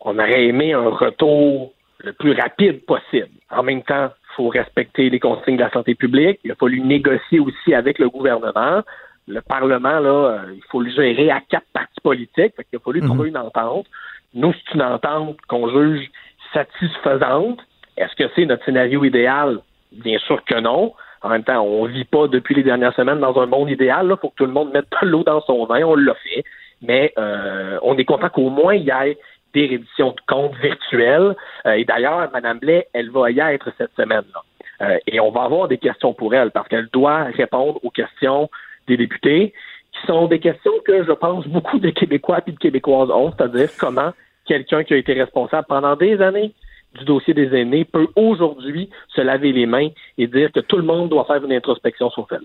on aurait aimé un retour le plus rapide possible. En même temps, il faut respecter les consignes de la santé publique. Il a fallu négocier aussi avec le gouvernement le Parlement, là, euh, il faut le gérer à quatre partis politiques. Fait il a fallu mhm. trouver une entente. Nous, c'est une entente qu'on juge satisfaisante. Est-ce que c'est notre scénario idéal? Bien sûr que non. En même temps, on vit pas depuis les dernières semaines dans un monde idéal. Il faut que tout le monde mette de l'eau dans son vin. On l'a fait. Mais euh, on est content qu'au moins il y ait des réditions de comptes virtuelles. Euh, et d'ailleurs, Mme Blais, elle va y être cette semaine-là. et on va avoir des questions pour elle parce qu'elle doit répondre aux questions des députés, qui sont des questions que je pense beaucoup de Québécois et de Québécoises ont, c'est-à-dire comment quelqu'un qui a été responsable pendant des années du dossier des aînés peut aujourd'hui se laver les mains et dire que tout le monde doit faire une introspection sur elle.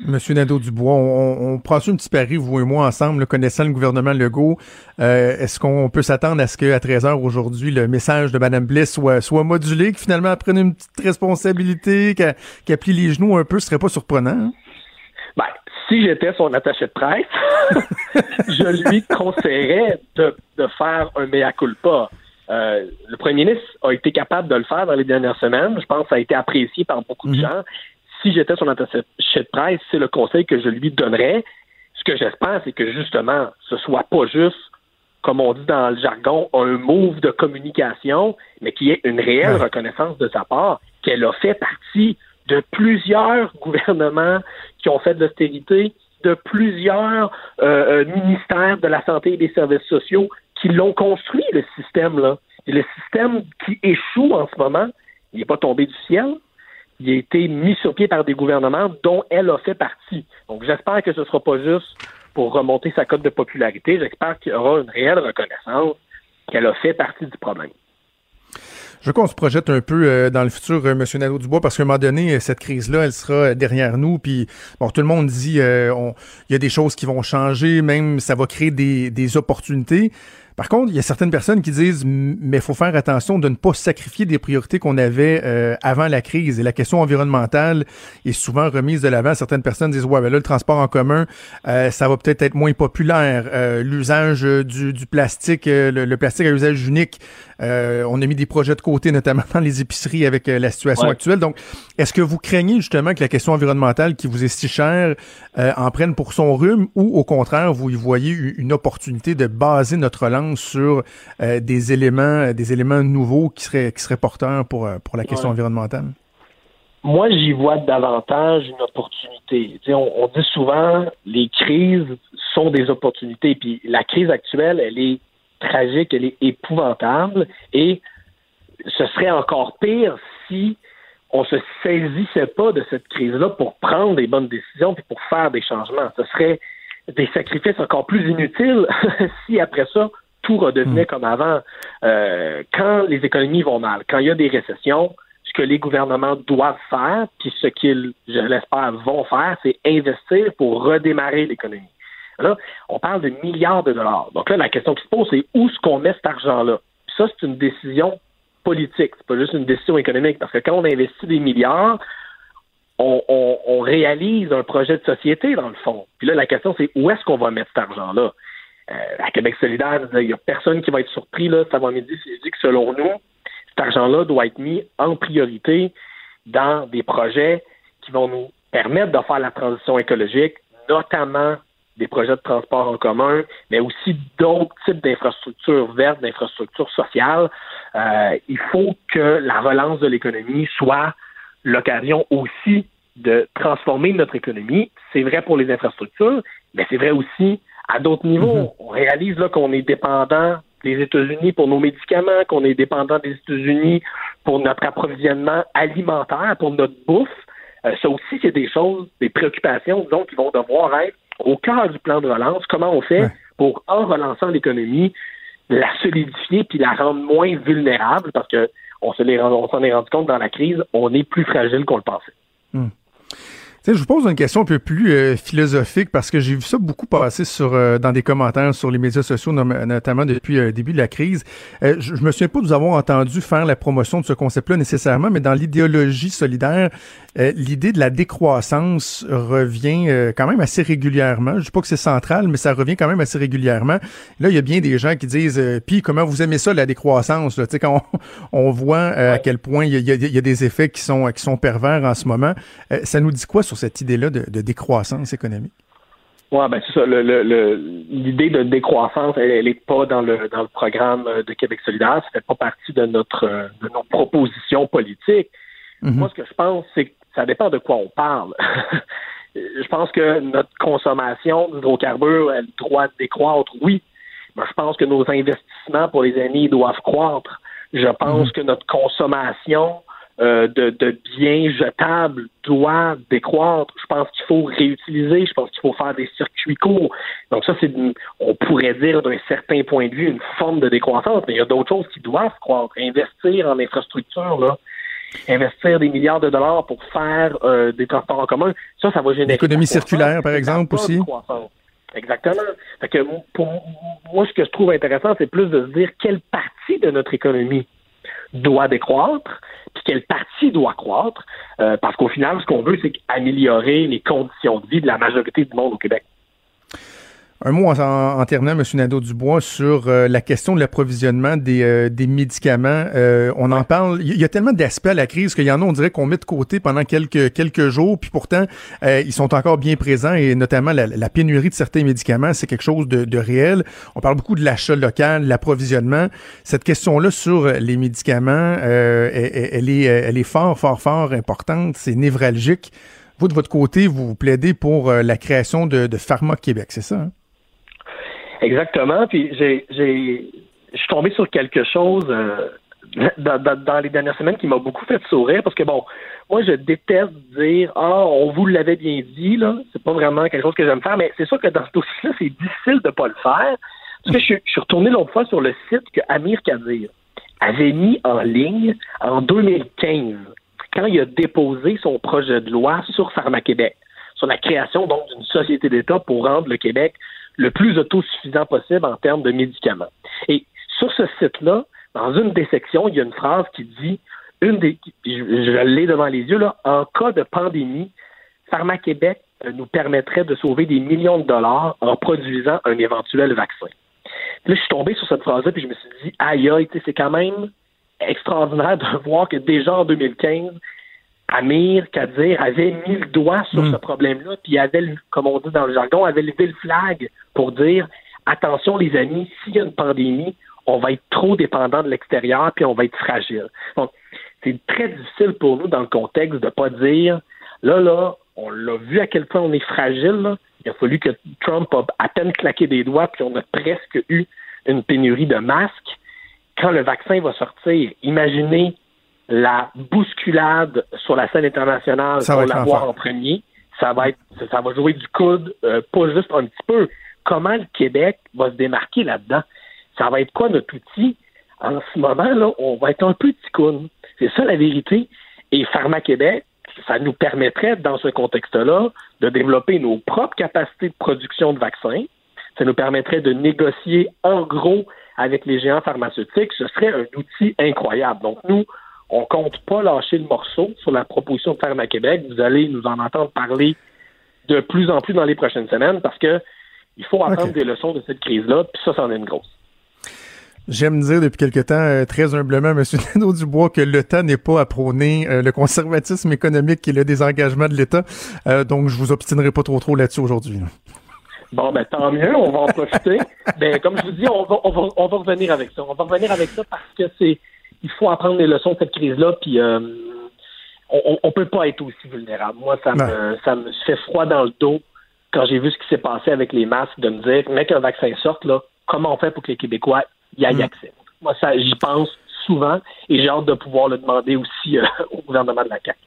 Monsieur Nadeau-Dubois, on, on prend un petit pari, vous et moi, ensemble, connaissant le gouvernement Legault. Euh, est-ce qu'on peut s'attendre à ce qu'à 13 h aujourd'hui, le message de Mme Bliss soit, soit modulé, que finalement prenne une petite responsabilité, qu'elle plie les genoux un peu, ce serait pas surprenant? Hein? Si j'étais son attaché de presse, je lui conseillerais de, de, faire un mea culpa. Euh, le premier ministre a été capable de le faire dans les dernières semaines. Je pense que ça a été apprécié par beaucoup de mhm. gens. Si j'étais son attaché de presse, c'est le conseil que je lui donnerais. Ce que j'espère, c'est que justement, ce soit pas juste, comme on dit dans le jargon, un move de communication, mais qu'il y ait une réelle reconnaissance de sa part, qu'elle a fait partie de plusieurs gouvernements qui ont fait de l'austérité, de plusieurs euh, euh, ministères de la santé et des services sociaux qui l'ont construit, le système-là. Et le système qui échoue en ce moment, il n'est pas tombé du ciel. il a été mis sur pied par des gouvernements dont elle a fait partie. Donc, j'espère que ce ne sera pas juste pour remonter sa cote de popularité. J'espère qu'il y aura une réelle reconnaissance qu'elle a fait partie du problème. Je veux qu'on se projette un peu euh, dans le futur, euh, M. Nadeau-Dubois, parce qu'à un moment donné, euh, cette crise-là, elle sera derrière nous. Puis, bon, tout le monde dit, il y a des choses qui vont changer, même ça va créer des, opportunités. Par contre, il y a certaines personnes qui disent, mais faut faire attention de ne pas sacrifier des priorités qu'on avait euh, avant la crise. Et la question environnementale est souvent remise de l'avant. Certaines personnes disent, ouais, ben là, le transport en commun, euh, ça va peut-être être moins populaire. Euh, l'usage du, plastique, le, plastique à usage unique, on a mis des projets de côté, notamment dans les épiceries avec la situation actuelle. Donc, est-ce que vous craignez justement que la question environnementale qui vous est si chère en prenne pour son rhume ou au contraire, vous y voyez une opportunité de baser notre langue sur euh, des éléments, des éléments nouveaux qui seraient, qui seraient porteurs pour, euh, pour la question environnementale? Moi, j'y vois davantage une opportunité. On, on, dit souvent les crises sont des opportunités. Puis la crise actuelle, elle est tragique, elle est épouvantable. Et ce serait encore pire si on se saisissait pas de cette crise-là pour prendre des bonnes décisions puis pour faire des changements. Ce serait des sacrifices encore plus inutiles si après ça tout redevenait hmm. comme avant. Euh, quand les économies vont mal, quand il y a des récessions, ce que les gouvernements doivent faire, puis ce qu'ils, je l'espère, vont faire, c'est investir pour redémarrer l'économie. Là, on parle de milliards de dollars. Donc là, la question qui se pose, c'est où est-ce qu'on met cet argent-là? Ça, c'est une décision politique, c'est pas juste une décision économique, parce que quand on investit des milliards, on, réalise un projet de société, dans le fond. Puis là, la question, c'est où est-ce qu'on va mettre cet argent-là? Euh, à Québec solidaire, il n'y a personne qui va être surpris là, cet avant-midi je dis que selon nous, cet argent-là doit être mis en priorité dans des projets qui vont nous permettre de faire la transition écologique, notamment des projets de transport en commun, mais aussi d'autres types d'infrastructures vertes, d'infrastructures sociales. Euh, il faut que la relance de l'économie soit l'occasion aussi de transformer notre économie. C'est vrai pour les infrastructures, mais c'est vrai aussi à d'autres niveaux. Mhm. On réalise là qu'on est dépendant des États-Unis pour nos médicaments, qu'on est dépendant des États-Unis pour notre approvisionnement alimentaire, pour notre bouffe. Euh, ça aussi, c'est des choses, des préoccupations, donc, qui vont devoir être au cœur du plan de relance. Comment on fait pour, en relançant l'économie, la solidifier puis la rendre moins vulnérable parce que on s'en est, rendu compte dans la crise, on est plus fragile qu'on le pensait. Hmm je vous pose une question un peu plus euh, philosophique parce que j'ai vu ça beaucoup passer sur euh, dans des commentaires sur les médias sociaux, notamment depuis le euh, début de la crise. je, je me souviens pas de vous avoir entendu faire la promotion de ce concept-là nécessairement, mais dans l'idéologie solidaire, l'idée de la décroissance revient quand même assez régulièrement. Je dis pas que c'est central, mais ça revient quand même assez régulièrement. Là, il y a bien des gens qui disent, puis comment vous aimez ça la décroissance Tu sais, quand on, voit à quel point il y, a, y, a, des effets qui sont qui sont pervers en ce moment, ça nous dit quoi sur cette idée-là de, décroissance économique? Oui, ben c'est ça. L'idée de décroissance, elle n'est pas dans le dans le programme de Québec solidaire. Ça fait pas partie de notre de nos propositions politiques. Mm-hmm. Moi, ce que je pense, c'est que ça dépend de quoi on parle. je pense que notre consommation d'hydrocarbures, elle doit décroître, oui. Mais je pense que nos investissements pour les années doivent croître. Je pense mm-hmm. que notre consommation euh, de, de, biens jetables doit décroître. Je pense qu'il faut réutiliser, je pense qu'il faut faire des circuits courts. Donc ça, c'est, on pourrait dire d'un certain point de vue, une forme de décroissance, mais il y a d'autres choses qui doivent croître. Investir en infrastructure, là, investir des milliards de dollars pour faire euh, des transports en commun, ça, ça va générer... L'économie circulaire, par exemple, aussi. Exactement. Fait que pour moi, ce que je trouve intéressant, c'est plus de se dire quelle partie de notre économie doit décroître, puis quelle partie doit croître, euh, parce qu'au final, ce qu'on veut, c'est améliorer les conditions de vie de la majorité du monde au Québec. Un mot en, en, terminant, M. Nadeau-Dubois, sur euh, la question de l'approvisionnement des, euh, des, médicaments. Euh, on en parle. Il y a tellement d'aspects à la crise qu'il y en a, on dirait qu'on met de côté pendant quelques, quelques jours, puis pourtant, ils sont encore bien présents et notamment la, la pénurie de certains médicaments, c'est quelque chose de, de, réel. On parle beaucoup de l'achat local, l'approvisionnement. Cette question-là sur les médicaments, elle, elle, est, elle est fort, fort, fort importante. C'est névralgique. Vous, de votre côté, vous plaidez pour la création de, de Pharma Québec, c'est ça? Hein? Exactement. Puis j'ai, j'ai, je suis tombé sur quelque chose euh, dans, les dernières semaines qui m'a beaucoup fait sourire parce que bon, moi je déteste dire ah on vous l'avait bien dit là, c'est pas vraiment quelque chose que j'aime faire, mais c'est sûr que dans ce dossier-là c'est difficile de pas le faire. Parce que je, suis retourné l'autre fois sur le site que Amir Kadir avait mis en ligne en 2015 quand il a déposé son projet de loi sur Pharma-Québec, sur la création donc d'une société d'État pour rendre le Québec le plus autosuffisant possible en termes de médicaments. Et sur ce site-là, dans une des sections, il y a une phrase qui dit une des je, l'ai devant les yeux là, en cas de pandémie, Pharma-Québec euh, nous permettrait de sauver des millions de dollars en produisant un éventuel vaccin. Là, je suis tombé sur cette phrase-là, puis je me suis dit, aïe, aïe, c'est quand même extraordinaire de voir que déjà en 2015, Amir Kadir avait mis le doigt sur hmm. ce problème-là, puis avait, comme on dit dans le jargon, avait levé le flag pour dire attention les amis, s'il y a une pandémie, on va être trop dépendant de l'extérieur, puis on va être fragile. Donc, c'est très difficile pour nous dans le contexte de pas dire là, là, on l'a vu à quel point on est fragile. Il a fallu que Trump a à peine claqué des doigts, puis on a presque eu une pénurie de masques. Quand le vaccin va sortir, imaginez la bousculade sur la scène internationale pour l'avoir en premier. Ça va être, ça va jouer du coude, euh, pas juste un petit peu. Comment le Québec va se démarquer là-dedans? Ça va être quoi notre outil? En ce moment, là, on va être un peu ticoun. C'est ça la vérité. Et Pharma-Québec, ça nous permettrait, dans ce contexte-là, de développer nos propres capacités de production de vaccins. Ça nous permettrait de négocier en gros avec les géants pharmaceutiques. Ce serait un outil incroyable. Donc, nous, on compte pas lâcher le morceau sur la proposition de Pharma Québec. Vous allez nous en entendre parler de plus en plus dans les prochaines semaines parce que il faut apprendre des leçons de cette crise-là, puis ça, c'en est une grosse. J'aime dire depuis quelque temps, euh, très humblement, M. Nadeau Dubois, que l'État n'est pas à prôner euh, le conservatisme économique et le désengagement de l'État. Euh, donc, je vous obstinerai pas trop trop là-dessus aujourd'hui. Bon, ben tant mieux, on va en profiter. ben, comme je vous dis, on va, on, va, on va revenir avec ça. On va revenir avec ça parce que c'est il faut apprendre les leçons de cette crise-là, puis on, on peut pas être aussi vulnérable. Moi, ça me, ça me fait froid dans le dos quand j'ai vu ce qui s'est passé avec les masques, de me dire, mec, un vaccin sorte, là, comment on fait pour que les Québécois y a y mm. accès? Moi, ça, j'y pense souvent et j'ai hâte de pouvoir le demander aussi euh, au gouvernement de la CAQ.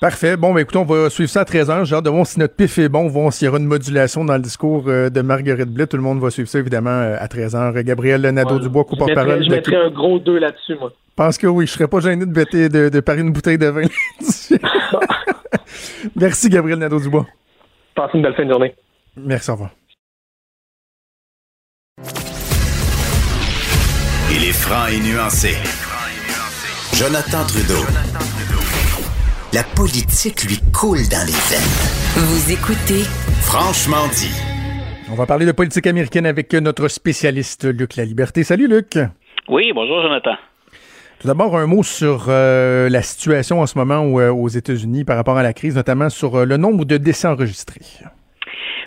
Parfait. Bon, ben, écoutez, on va suivre ça à 13h. J'ai hâte de voir si notre pif est bon, voir s'il y aura une modulation dans le discours euh, de Marguerite Blais. Tout le monde va suivre ça, évidemment, euh, à 13h. Gabriel Nadeau-Dubois, co-porte-parole. Je mettrais un gros 2 là-dessus, moi. Je pense que oui. Je serais pas gêné de, bêter, de, de parier une bouteille de vin Merci, Gabriel Nadeau-Dubois. Passez une belle fin de journée. Merci, au revoir. Il est franc et nuancé. Jonathan Trudeau. La politique lui coule dans les veines. Vous écoutez Franchement dit. On va parler de politique américaine avec notre spécialiste Luc La Liberté. Salut Luc. Oui, bonjour Jonathan. Tout d'abord, un mot sur euh, la situation en ce moment euh, aux États-Unis par rapport à la crise, notamment sur euh, le nombre de décès enregistrés.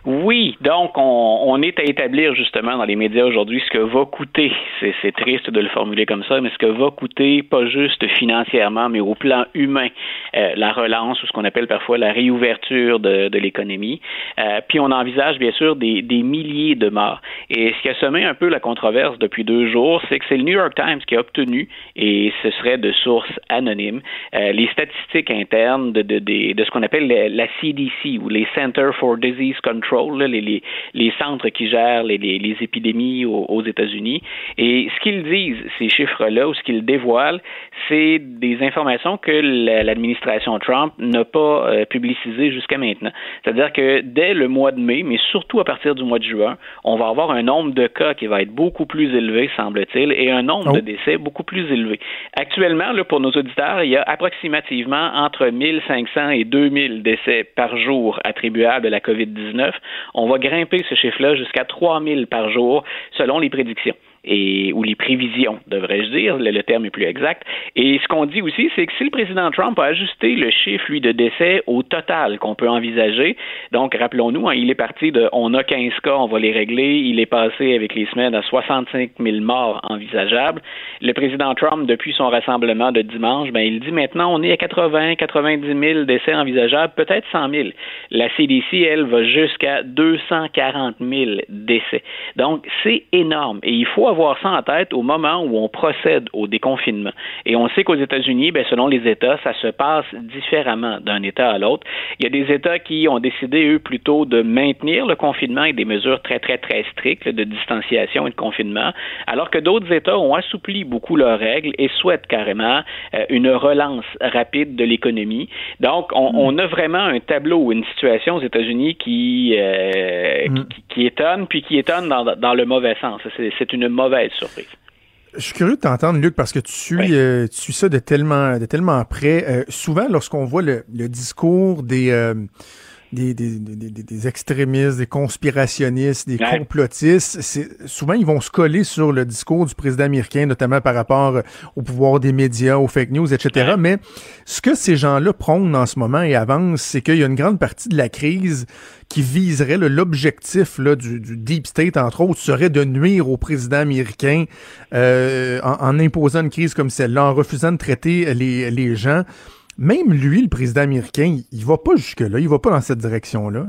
Oui, donc on, on, est à établir justement dans les médias aujourd'hui ce que va coûter, c'est triste de le formuler comme ça, mais ce que va coûter pas juste financièrement, mais au plan humain, euh, la relance ou ce qu'on appelle parfois la réouverture de, de l'économie. Euh, puis on envisage bien sûr des, des, milliers de morts. Et ce qui a semé un peu la controverse depuis deux jours, c'est que c'est le New York Times qui a obtenu, et ce serait de sources anonymes, euh, les statistiques internes de, de, de ce qu'on appelle la CDC ou les Center for Disease Control les, les, centres qui gèrent les, les épidémies aux, États-Unis. Et ce qu'ils disent, ces chiffres-là, ou ce qu'ils dévoilent, c'est des informations que l'administration Trump n'a pas euh, publicisées jusqu'à maintenant. C'est-à-dire que dès le mois de mai, mais surtout à partir du mois de juin, on va avoir un nombre de cas qui va être beaucoup plus élevé, semble-t-il, et un nombre de oh. décès beaucoup plus élevé. Actuellement, là, pour nos auditeurs, il y a approximativement entre 1500 et 2000 décès par jour attribuables à la COVID-19. On va grimper ce chiffre-là jusqu'à 3000 par jour selon les prédictions et ou les prévisions, devrais-je dire, le, terme est plus exact. Et ce qu'on dit aussi, c'est que si le président Trump a ajusté le chiffre, lui, de décès au total qu'on peut envisager, donc rappelons-nous, hein, il est parti de on a 15 cas, on va les régler, il est passé avec les semaines à 65 000 morts envisageables. Le président Trump, depuis son rassemblement de dimanche, ben, il dit maintenant on est à 80, 90 000 décès envisageables, peut-être 100 000. La CDC, elle, va jusqu'à 240 000 décès. Donc, c'est énorme. Et il faut avoir ça en tête au moment où on procède au déconfinement. Et on sait qu'aux États-Unis, ben, selon les États, ça se passe différemment d'un État à l'autre. Il y a des États qui ont décidé, eux, plutôt de maintenir le confinement et des mesures très, très, très strictes de distanciation et de confinement, alors que d'autres États ont assoupli beaucoup leurs règles et souhaitent carrément euh, une relance rapide de l'économie. Donc, on, on, a vraiment un tableau ou une situation aux États-Unis qui, euh, mm. qui, qui, étonne, puis qui étonne dans, dans le mauvais sens. C'est une mauvaise surprise. Je suis curieux de t'entendre, Luc, parce que tu suis, euh, tu suis ça de tellement, de tellement près. Euh, souvent, lorsqu'on voit le, le, discours des, euh, des, des, des, des, extrémistes, des conspirationnistes, des complotistes, c'est, souvent ils vont se coller sur le discours du président américain, notamment par rapport euh, au pouvoir des médias, aux fake news, etc. Mais ce que ces gens-là prônent en ce moment et avancent, c'est qu'il y a une grande partie de la crise qui viserait l'objectif du, du, deep state, entre autres, serait de nuire au président américain euh, en, en, imposant une crise comme celle-là, en refusant de traiter les, les gens même lui, le président américain, il va pas jusque-là, il va pas dans cette direction-là.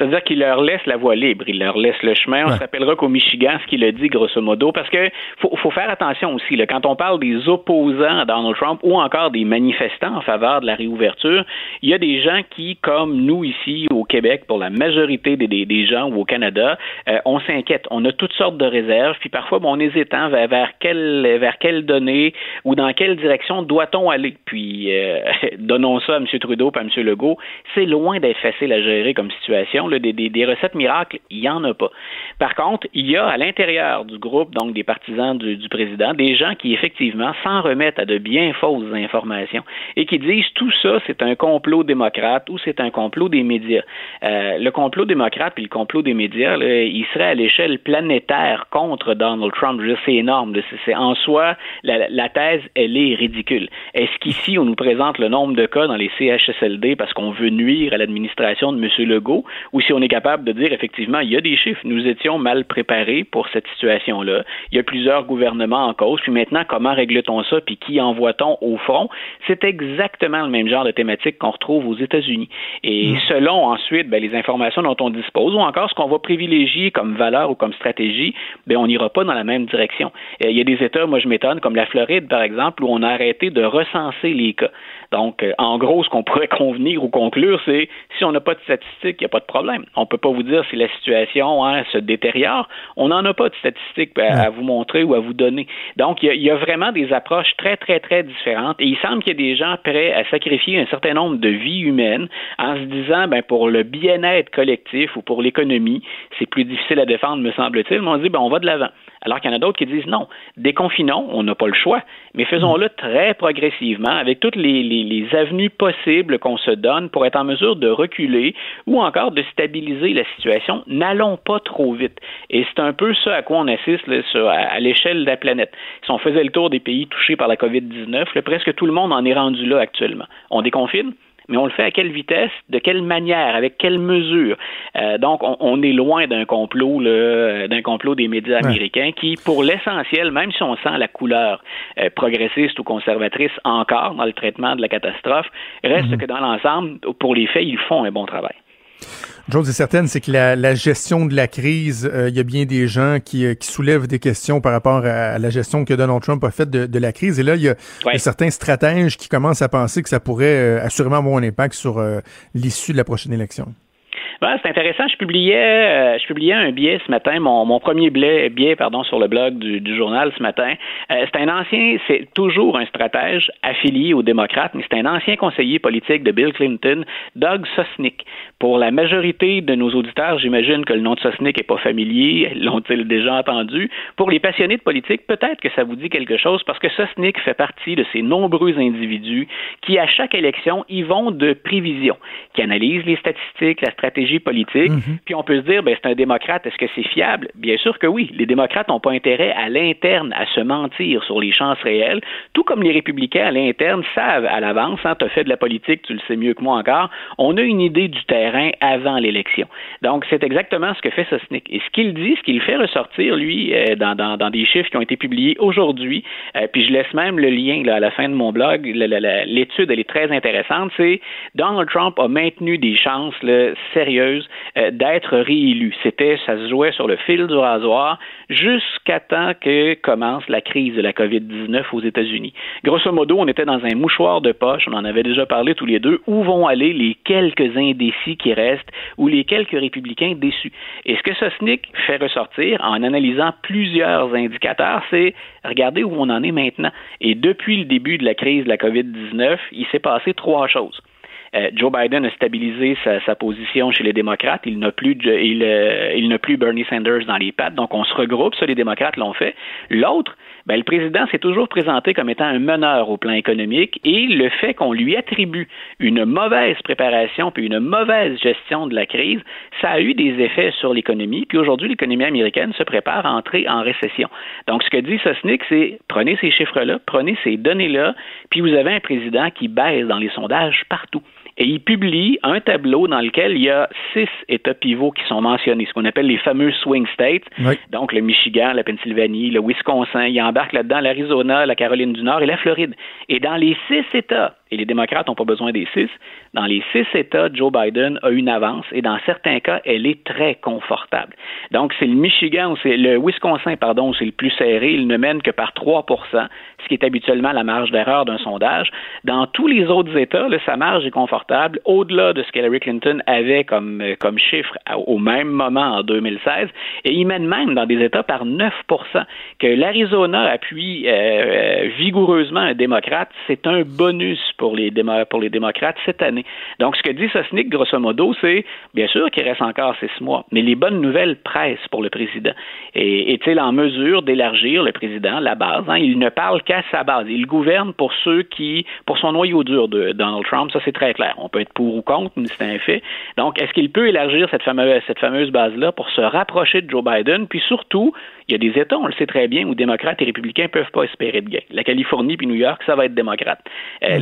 C'est-à-dire qu'il leur laisse la voie libre, il leur laisse le chemin. On se rappellera qu'au Michigan, ce qu'il a dit grosso modo, parce que faut, faut faire attention aussi. Là, quand on parle des opposants à Donald Trump ou encore des manifestants en faveur de la réouverture, il y a des gens qui, comme nous ici au Québec, pour la majorité des, des, des gens ou au Canada, euh, on s'inquiète. On a toutes sortes de réserves, puis parfois, bon, on hésite vers, vers quelle vers quelle donnée ou dans quelle direction doit-on aller? Puis euh, donnons ça à M. Trudeau et à M. Legault. C'est loin d'être facile à gérer comme situation des, recettes miracles, il n'y en a pas. Par contre, il y a à l'intérieur du groupe, donc des partisans du, président, des gens qui effectivement s'en remettent à de bien fausses informations et qui disent tout ça, c'est un complot démocrate ou c'est un complot des médias. Euh, le complot démocrate puis le complot des médias, il serait à l'échelle planétaire contre Donald Trump. C'est énorme. En soi, la, la thèse, elle est ridicule. Est-ce qu'ici, on nous présente le nombre de cas dans les CHSLD parce qu'on veut nuire à l'administration de M. Legault ou si on est capable de dire effectivement, il y a des chiffres, nous étions mal préparés pour cette situation-là. Il y a plusieurs gouvernements en cause, puis maintenant, comment règle-t-on ça, puis qui envoie-t-on au front? C'est exactement le même genre de thématique qu'on retrouve aux États-Unis. Et mm. selon ensuite ben, les informations dont on dispose, ou encore ce qu'on va privilégier comme valeur ou comme stratégie, ben, on n'ira pas dans la même direction. Euh, il y a des États, moi je m'étonne, comme la Floride par exemple, où on a arrêté de recenser les cas. Donc, euh, en gros, ce qu'on pourrait convenir ou conclure, c'est si on n'a pas de statistiques, il n'y a pas de problème. On ne peut pas vous dire si la situation hein, se détériore. On n'en a pas de statistiques à, vous montrer ou à vous donner. Donc, il y, a, vraiment des approches très, très, très différentes. Et il semble qu'il y ait des gens prêts à sacrifier un certain nombre de vies humaines en se disant, ben, pour le bien-être collectif ou pour l'économie, c'est plus difficile à défendre, me semble-t-il. Mais on dit, ben, on va de l'avant. Alors qu'il y en a d'autres qui disent non, déconfinons, on n'a pas le choix, mais faisons-le très progressivement avec toutes les, les, avenues possibles qu'on se donne pour être en mesure de reculer ou encore de stabiliser la situation. N'allons pas trop vite. Et c'est un peu ça à quoi on assiste là, sur, à, l'échelle de la planète. Si on faisait le tour des pays touchés par la COVID-19, presque tout le monde en est rendu là actuellement. On déconfine, mais on le fait à quelle vitesse, de quelle manière, avec quelle mesure? Euh, donc, on, est loin d'un complot, d'un complot des médias américains qui, pour l'essentiel, même si on sent la couleur euh, progressiste ou conservatrice encore dans le traitement de la catastrophe, reste mhm. que dans l'ensemble, pour les faits, ils font un bon travail. Une chose est certaine, c'est que la, gestion de la crise, euh, il y a bien des gens qui, qui, soulèvent des questions par rapport à, la gestion que Donald Trump a faite de, la crise. Et là, il y, a, certains stratèges qui commencent à penser que ça pourrait euh, assurément avoir un impact sur euh, l'issue de la prochaine élection c'est intéressant. Je publiais, euh, je publiais un billet ce matin, mon, mon premier billet, billet pardon, sur le blog du, du journal ce matin. Euh, c'est un ancien, c'est toujours un stratège affilié aux démocrates, mais c'est un ancien conseiller politique de Bill Clinton, Doug Sosnick. Pour la majorité de nos auditeurs, j'imagine que le nom de Sosnick n'est pas familier, l'ont-ils déjà entendu. Pour les passionnés de politique, peut-être que ça vous dit quelque chose parce que Sosnick fait partie de ces nombreux individus qui, à chaque élection, y vont de prévision, qui analysent les statistiques, la stratégie politique. Mhm. Puis on peut se dire, ben, c'est un démocrate, est-ce que c'est fiable? Bien sûr que oui. Les démocrates n'ont pas intérêt à l'interne à se mentir sur les chances réelles, tout comme les républicains à l'interne savent à l'avance, hein, tu as fait de la politique, tu le sais mieux que moi encore, on a une idée du terrain avant l'élection. Donc, c'est exactement ce que fait Sosnick. Et ce qu'il dit, ce qu'il fait ressortir, lui, euh, dans, des chiffres qui ont été publiés aujourd'hui, euh, puis je laisse même le lien à la fin de mon blog, l'étude, elle est très intéressante, c'est Donald Trump a maintenu des chances sérieuses euh, d'être réélu. C'était, ça se jouait sur le fil du rasoir jusqu'à temps que commence la crise de la COVID-19 aux États-Unis. Grosso modo, on était dans un mouchoir de poche, on en avait déjà parlé tous les deux, où vont aller les quelques indécis qui restent ou les quelques républicains déçus? Et ce que Sosnick fait ressortir en analysant plusieurs indicateurs, c'est regardez où on en est maintenant. Et depuis le début de la crise de la COVID-19, il s'est passé trois choses. Euh, Joe Biden a stabilisé sa, position chez les démocrates. Il n'a plus, il, euh, il n'a plus Bernie Sanders dans les pattes. Donc, on se regroupe. Ça, les démocrates l'ont fait. L'autre, ben, le président s'est toujours présenté comme étant un meneur au plan économique et le fait qu'on lui attribue une mauvaise préparation puis une mauvaise gestion de la crise, ça a eu des effets sur l'économie. Puis aujourd'hui, l'économie américaine se prépare à entrer en récession. Donc, ce que dit Sosnick, c'est prenez ces chiffres-là, prenez ces données-là, puis vous avez un président qui baisse dans les sondages partout et il publie un tableau dans lequel il y a six États pivots qui sont mentionnés, ce qu'on appelle les fameux swing states, donc le Michigan, la Pennsylvanie, le Wisconsin, il embarque là-dedans l'Arizona, la Caroline du Nord et la Floride. Et dans les six États, et les démocrates n'ont pas besoin des six. Dans les six États, Joe Biden a une avance et dans certains cas, elle est très confortable. Donc, c'est le Michigan c'est le Wisconsin, pardon, c'est le plus serré. Il ne mène que par 3% ce qui est habituellement la marge d'erreur d'un sondage. Dans tous les autres États, là, sa marge est confortable, au-delà de ce qu'Hillary Clinton avait comme, euh, chiffre au même moment en 2016. Et il mène même dans des États par 9% Que l'Arizona appuie euh, euh, vigoureusement un démocrate, c'est un bonus pour les, pour les démocrates cette année. Donc, ce que dit Sosnick, grosso modo, c'est bien sûr qu'il reste encore six mois, mais les bonnes nouvelles pressent pour le président. Et est-il en mesure d'élargir le président, la base? Hein? Il ne parle qu'à sa base. Il gouverne pour ceux qui, pour son noyau dur de Donald Trump, ça c'est très clair. On peut être pour ou contre, mais c'est un fait. Donc, est-ce qu'il peut élargir cette fameuse, cette fameuse base-là pour se rapprocher de Joe Biden, puis surtout il y a des États, on le sait très bien, où démocrates et républicains ne peuvent pas espérer de gain. La Californie puis New York, ça va être démocrate. Euh, mhm.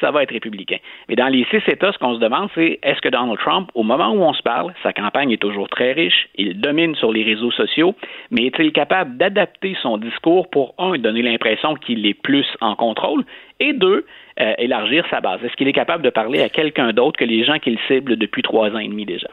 Ça va être républicain. Mais dans les six États, ce qu'on se demande, c'est est-ce que Donald Trump, au moment où on se parle, sa campagne est toujours très riche, il domine sur les réseaux sociaux, mais est-il capable d'adapter son discours pour, un, donner l'impression qu'il est plus en contrôle, et deux, euh, élargir sa base? Est-ce qu'il est capable de parler à quelqu'un d'autre que les gens qu'il cible depuis trois ans et demi déjà?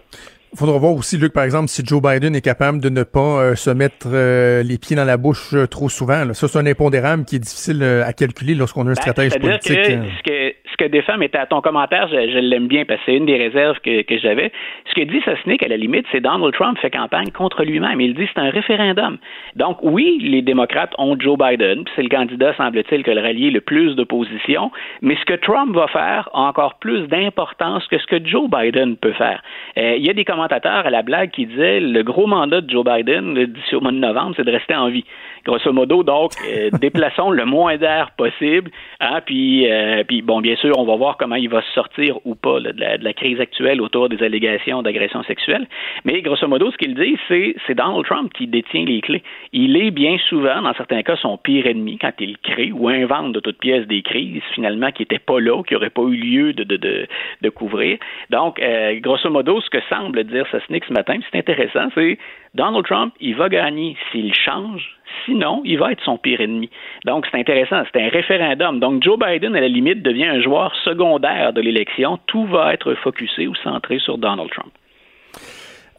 Faudra voir aussi, Luc, par exemple, si Joe Biden est capable de ne pas euh, se mettre euh, les pieds dans la bouche euh, trop souvent. Ça, c'est un impondérable qui est difficile à calculer lorsqu'on a un ben, stratège politique. Que, ce que des femmes étaient à ton commentaire, je, l'aime bien parce que c'est une des réserves que, que j'avais. Ce que dit Sosnick, à la limite, c'est Donald Trump fait campagne contre lui-même. Il dit c'est un référendum. Donc oui, les démocrates ont Joe Biden, c'est le candidat, semble-t-il, que le rallier le plus d'opposition, mais ce que Trump va faire a encore plus d'importance que ce que Joe Biden peut faire. Euh, il y a des à la blague qui disaient le gros mandat de Joe Biden d'ici au mois de novembre, c'est de rester en vie. Grosso modo, donc, euh, déplaçons le moins d'air possible, hein, puis, euh, puis bon, bien sûr, on va voir comment il va se sortir ou pas de, la, crise actuelle autour des allégations d'agression sexuelle. Mais grosso modo, ce qu'il dit, c'est c'est Donald Trump qui détient les clés. Il est bien souvent, dans certains cas, son pire ennemi quand il crée ou invente de toutes pièces des crises finalement qui n'étaient pas là, qui n'auraient pas eu lieu de, de, de, de couvrir. Donc, euh, grosso modo, ce que semble dire Sosnick ce matin, c'est intéressant, c'est Donald Trump, il va gagner s'il change Sinon, il va être son pire ennemi. Donc, c'est intéressant. C'est un référendum. Donc, Joe Biden, à la limite, devient un joueur secondaire de l'élection. Tout va être focusé ou centré sur Donald Trump.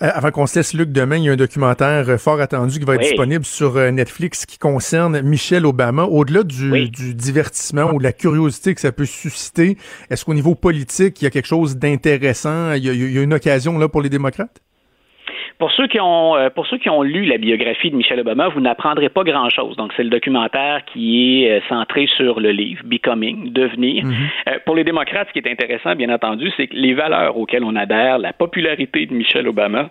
Euh, avant qu'on se laisse, Luc, demain, il y a un documentaire euh, fort attendu qui va être disponible sur euh, Netflix qui concerne Michelle Obama. Au-delà du, divertissement ou de la curiosité que ça peut susciter, est-ce qu'au niveau politique, il y a quelque chose d'intéressant? il, y a une occasion là pour les démocrates? Pour ceux qui ont euh, pour ceux qui ont lu la biographie de Michelle Obama, vous n'apprendrez pas grand-chose. Donc c'est le documentaire qui est euh, centré sur le livre Becoming, devenir. Euh, pour les démocrates, ce qui est intéressant, bien entendu, c'est que les valeurs auxquelles on adhère, la popularité de Michelle Obama,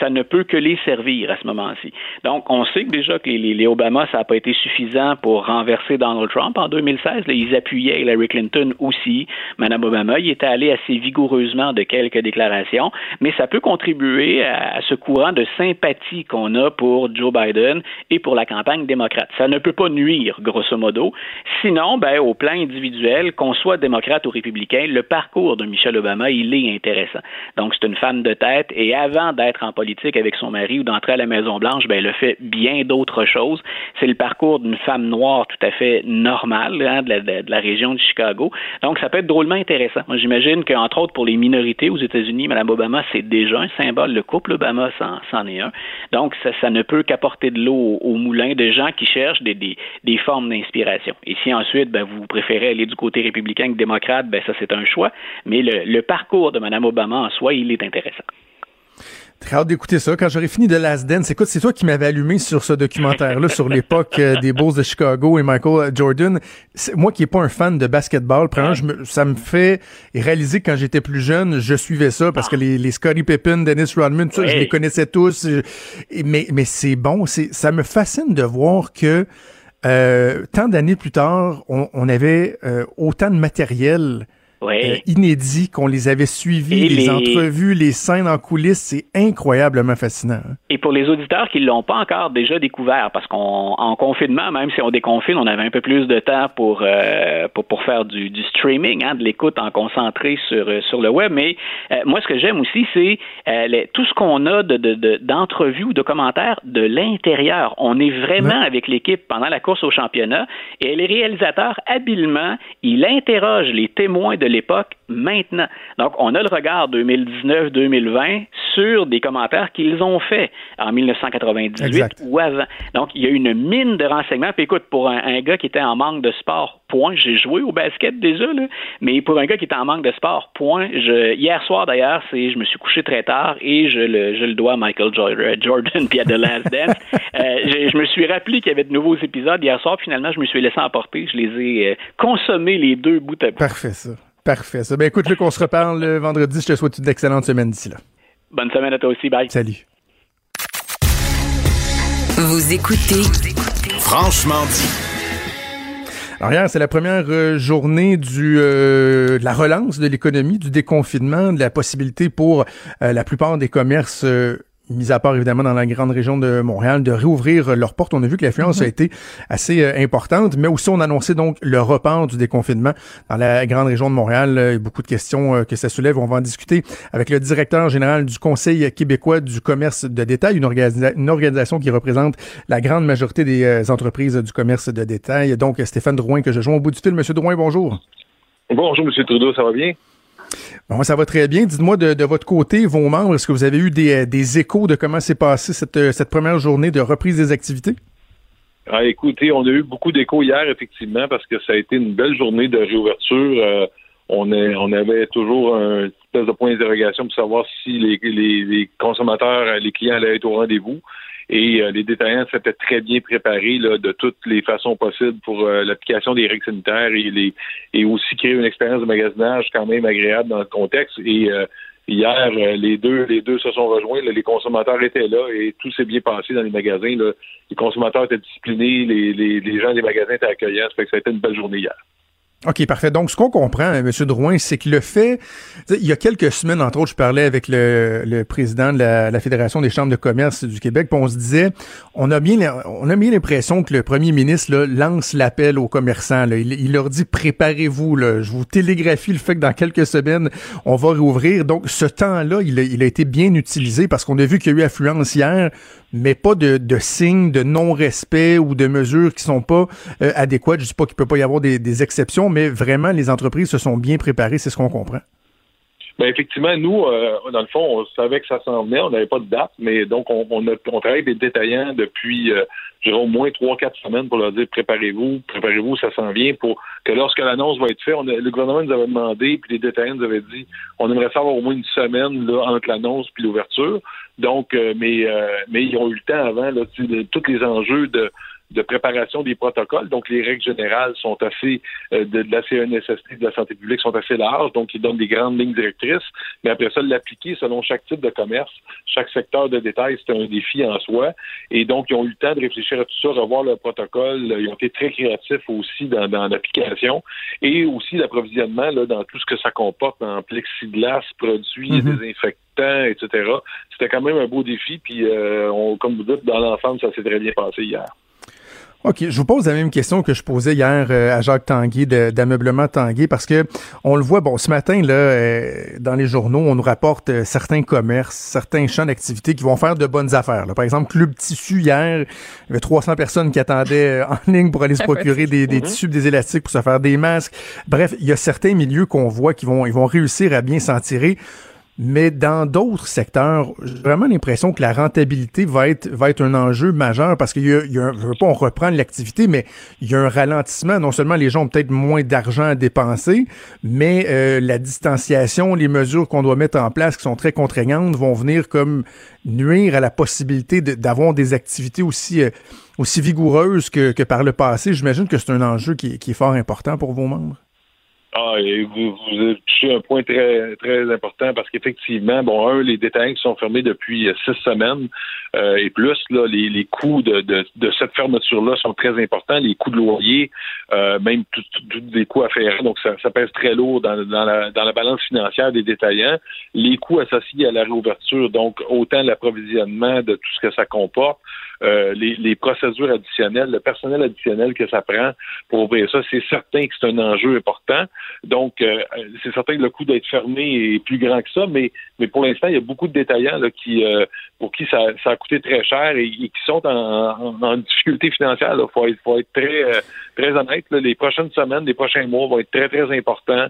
ça ne peut que les servir à ce moment-ci. Donc on sait que déjà que les, les, Obama, ça n'a pas été suffisant pour renverser Donald Trump en 2016. Là, ils appuyaient Hillary Clinton aussi. Madame Obama, il était allé assez vigoureusement de quelques déclarations, mais ça peut contribuer à ce courant de sympathie qu'on a pour Joe Biden et pour la campagne démocrate. Ça ne peut pas nuire, grosso modo. Sinon, ben, au plan individuel, qu'on soit démocrate ou républicain, le parcours de Michelle Obama, il est intéressant. Donc, c'est une femme de tête et avant d'être en politique avec son mari ou d'entrer à la Maison-Blanche, ben, elle a fait bien d'autres choses. C'est le parcours d'une femme noire tout à fait normale hein, de, la, région de Chicago. Donc, ça peut être drôlement intéressant. J'imagine qu'entre autres, pour les minorités aux États-Unis, Mme Obama, c'est déjà un symbole. Le couple Obama, c'en est un. Donc, ça, ne peut qu'apporter de l'eau au, moulin de gens qui cherchent des formes d'inspiration. Et si ensuite, ben, vous préférez aller du côté républicain que démocrate, ben, ça, c'est un choix. Mais le, le parcours de Mme Obama en soi, il est intéressant. Très hâte d'écouter ça. Quand j'aurai fini de Last Dance, écoute, c'est toi qui m'avais allumé sur ce documentaire-là, sur l'époque euh, des Bulls de Chicago et Michael Jordan. Moi qui n'ai pas un fan de basketball, je me, ça me fait réaliser que quand j'étais plus jeune, je suivais ça parce que les, les Scottie Pippen, Dennis Rodman, tout ça, je les connaissais tous. mais mais c'est bon, c'est ça me fascine de voir que euh, tant d'années plus tard, on, on avait euh, autant de matériel ouais. euh, inédits, qu'on les avait suivis, les, les, entrevues, les scènes en coulisses. C'est incroyablement fascinant. Hein? Et pour les auditeurs qui ne l'ont pas encore déjà découvert, parce qu'en confinement, même si on déconfine, on avait un peu plus de temps pour, euh, pour, pour, faire du, du streaming, hein, de l'écoute en concentré sur, euh, sur le web. Mais euh, moi, ce que j'aime aussi, c'est euh, tout ce qu'on a d'entrevues de, de, ou de commentaires de l'intérieur. On est vraiment ouais. avec l'équipe pendant la course au championnat et les réalisateurs, habilement, ils interrogent les témoins de l'époque maintenant. Donc, on a le regard 2019-2020 sur des commentaires qu'ils ont faits en 1998 exact. ou avant. Donc, il y a une mine de renseignements. Puis écoute, pour un, un, gars qui était en manque de sport, point, j'ai joué au basket déjà, là, mais pour un gars qui était en manque de sport, point, je, hier soir d'ailleurs, c'est, je me suis couché très tard et je le, je le dois à Michael Jordan puis à The Last Dance. euh, je, je, me suis rappelé qu'il y avait de nouveaux épisodes hier soir, finalement, je me suis laissé emporter. Je les ai euh, consommés les deux bout à bout. Parfait, ça. Parfait. Ça. Ben écoute, Luc, on se reparle le vendredi. Je te souhaite une excellente semaine d'ici là. Bonne semaine à toi aussi. Bye. Salut. Vous écoutez Franchement dit. Alors hier, c'est la première euh, journée du euh, de la relance de l'économie, du déconfinement, de la possibilité pour euh, la plupart des commerces mis à part évidemment dans la grande région de Montréal, de réouvrir leurs portes. On a vu que l'affluence mm -hmm. a été assez euh, importante, mais aussi on a annoncé donc le report du déconfinement dans la grande région de Montréal. Beaucoup de questions euh, que ça soulève. On va en discuter avec le directeur général du Conseil québécois du commerce de détail, une, organisa une organisation qui représente la grande majorité des euh, entreprises du commerce de détail. Donc Stéphane Drouin que je joins au bout du fil. Monsieur Drouin, bonjour. Bonjour, Monsieur Trudeau, ça va bien? Bon, ça va très bien. Dites-moi de, votre côté, vos membres, est-ce que vous avez eu des, des échos de comment s'est passée cette, cette première journée de reprise des activités? Ah, écoutez, on a eu beaucoup d'échos hier, effectivement, parce que ça a été une belle journée de réouverture. Euh, on, est, on avait toujours un espèce de point d'interrogation pour savoir si les, consommateurs, les clients allaient être au rendez-vous. Et euh, les détaillants s'étaient très bien préparés là, de toutes les façons possibles pour euh, l'application des règles sanitaires et, les, et aussi créer une expérience de magasinage quand même agréable dans le contexte. Et euh, hier, les deux, les deux se sont rejoints. Là, les consommateurs étaient là et tout s'est bien passé dans les magasins. Là. Les consommateurs étaient disciplinés, les, les, les gens des magasins étaient accueillants. Ça fait que ça a été une belle journée hier. OK, parfait. Donc, ce qu'on comprend, M. Drouin, c'est que le fait, il y a quelques semaines, entre autres, je parlais avec le, le président de la, la, Fédération des chambres de commerce du Québec, puis on se disait, on a bien, on a bien l'impression que le premier ministre là, lance l'appel aux commerçants. Là. Il, il, leur dit, préparez-vous, je vous télégraphie le fait que dans quelques semaines, on va réouvrir. Donc, ce temps-là, il, il, a été bien utilisé parce qu'on a vu qu'il y a eu affluence hier, mais pas de, de signes de non-respect ou de mesures qui sont pas euh, adéquates. Je dis pas qu'il peut pas y avoir des, des exceptions, mais vraiment, les entreprises se sont bien préparées, c'est ce qu'on comprend. Ben effectivement, nous, euh, dans le fond, on savait que ça s'en venait, on n'avait pas de date, mais donc on, on, a, on travaille avec des détaillants depuis euh, au moins trois, quatre semaines pour leur dire préparez-vous, préparez-vous, ça s'en vient pour que lorsque l'annonce va être faite, on a, le gouvernement nous avait demandé, puis les détaillants nous avaient dit on aimerait savoir au moins une semaine là, entre l'annonce puis l'ouverture. Donc, euh, mais euh, mais ils ont eu le temps avant là, tous les enjeux de de préparation des protocoles. Donc, les règles générales sont assez, euh, de, la CNSST, de la santé publique, sont assez larges. Donc, ils donnent des grandes lignes directrices. Mais après ça, l'appliquer selon chaque type de commerce, chaque secteur de détail, c'est un défi en soi. Et donc, ils ont eu le temps de réfléchir à tout ça, revoir le protocole. Ils ont été très créatifs aussi dans, dans l'application et aussi l'approvisionnement dans tout ce que ça comporte en plexiglas, produits, mm-hmm. désinfectants, etc. C'était quand même un beau défi. Puis, euh, on, comme vous dites, dans l'ensemble, ça s'est très bien passé hier. OK, je vous pose la même question que je posais hier euh, à Jacques Tanguay d'ameublement Tanguay parce que on le voit, bon, ce matin, là, euh, dans les journaux, on nous rapporte euh, certains commerces, certains champs d'activité qui vont faire de bonnes affaires. Par exemple, Club Tissu, hier, il y avait 300 personnes qui attendaient en ligne pour aller se procurer des, des tissus, des élastiques pour se faire des masques. Bref, il y a certains milieux qu'on voit qui vont, ils vont réussir à bien s'en tirer. Mais dans d'autres secteurs, j'ai vraiment l'impression que la rentabilité va être, va être un enjeu majeur parce qu'il y a, il veux pas, on reprend l'activité, mais il y a un ralentissement. Non seulement les gens ont peut-être moins d'argent à dépenser, mais euh, la distanciation, les mesures qu'on doit mettre en place qui sont très contraignantes vont venir comme nuire à la possibilité d'avoir des activités aussi, euh, aussi vigoureuses que, que par le passé. J'imagine que c'est un enjeu qui, qui est fort important pour vos membres. Ah, et vous, vous avez touché un point très très important parce qu'effectivement, bon, un, les détaillants qui sont fermés depuis six semaines euh, et plus, là, les, les coûts de, de, de cette fermeture-là sont très importants. Les coûts de loyer, euh, même tous des coûts afférents, donc ça, ça, pèse très lourd dans, dans, la, dans la balance financière des détaillants. Les coûts associés à la réouverture, donc autant l'approvisionnement de tout ce que ça comporte, euh, les, les, procédures additionnelles, le personnel additionnel que ça prend pour ouvrir ça, c'est certain que c'est un enjeu important. Donc, euh, c'est certain que le coût d'être fermé est plus grand que ça, mais, mais pour l'instant, il y a beaucoup de détaillants là, qui, euh, pour qui ça, ça, a coûté très cher et, qui sont en, en, difficulté financière. Il faut être, faut être très, très honnête. Là. Les prochaines semaines, les prochains mois vont être très, très importants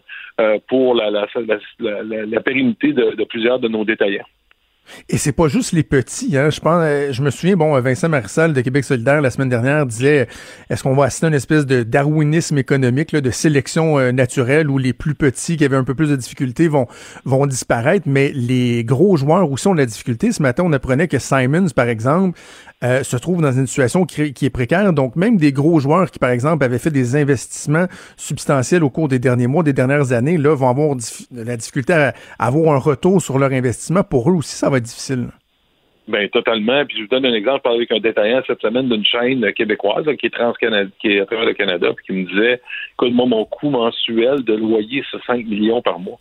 pour la, la, la, la pérennité de, de plusieurs de nos détaillants. Et c'est pas juste les petits. Hein. Je pense, euh, je me souviens, bon, Vincent Marissal de Québec solidaire la semaine dernière disait, est-ce qu'on va assister à une espèce de darwinisme économique, de sélection euh, naturelle où les plus petits qui avaient un peu plus de difficultés vont vont disparaître, mais les gros joueurs aussi ont de la difficulté. Ce matin, on apprenait que Simons, par exemple, euh, se trouve dans une situation qui, est précaire. Donc, même des gros joueurs qui, par exemple, avaient fait des investissements substantiels au cours des derniers mois, des dernières années, là, vont avoir la difficulté à, avoir un retour sur leur investissement. Pour eux aussi, ça va être difficile. Ben totalement. Puis je vous donne un exemple. Je parlais avec un détaillant cette semaine d'une chaîne québécoise qui est trans qui est à travers le Canada, puis qui me disait écoute, moi, mon coût mensuel de loyer, c'est 5 millions par mois.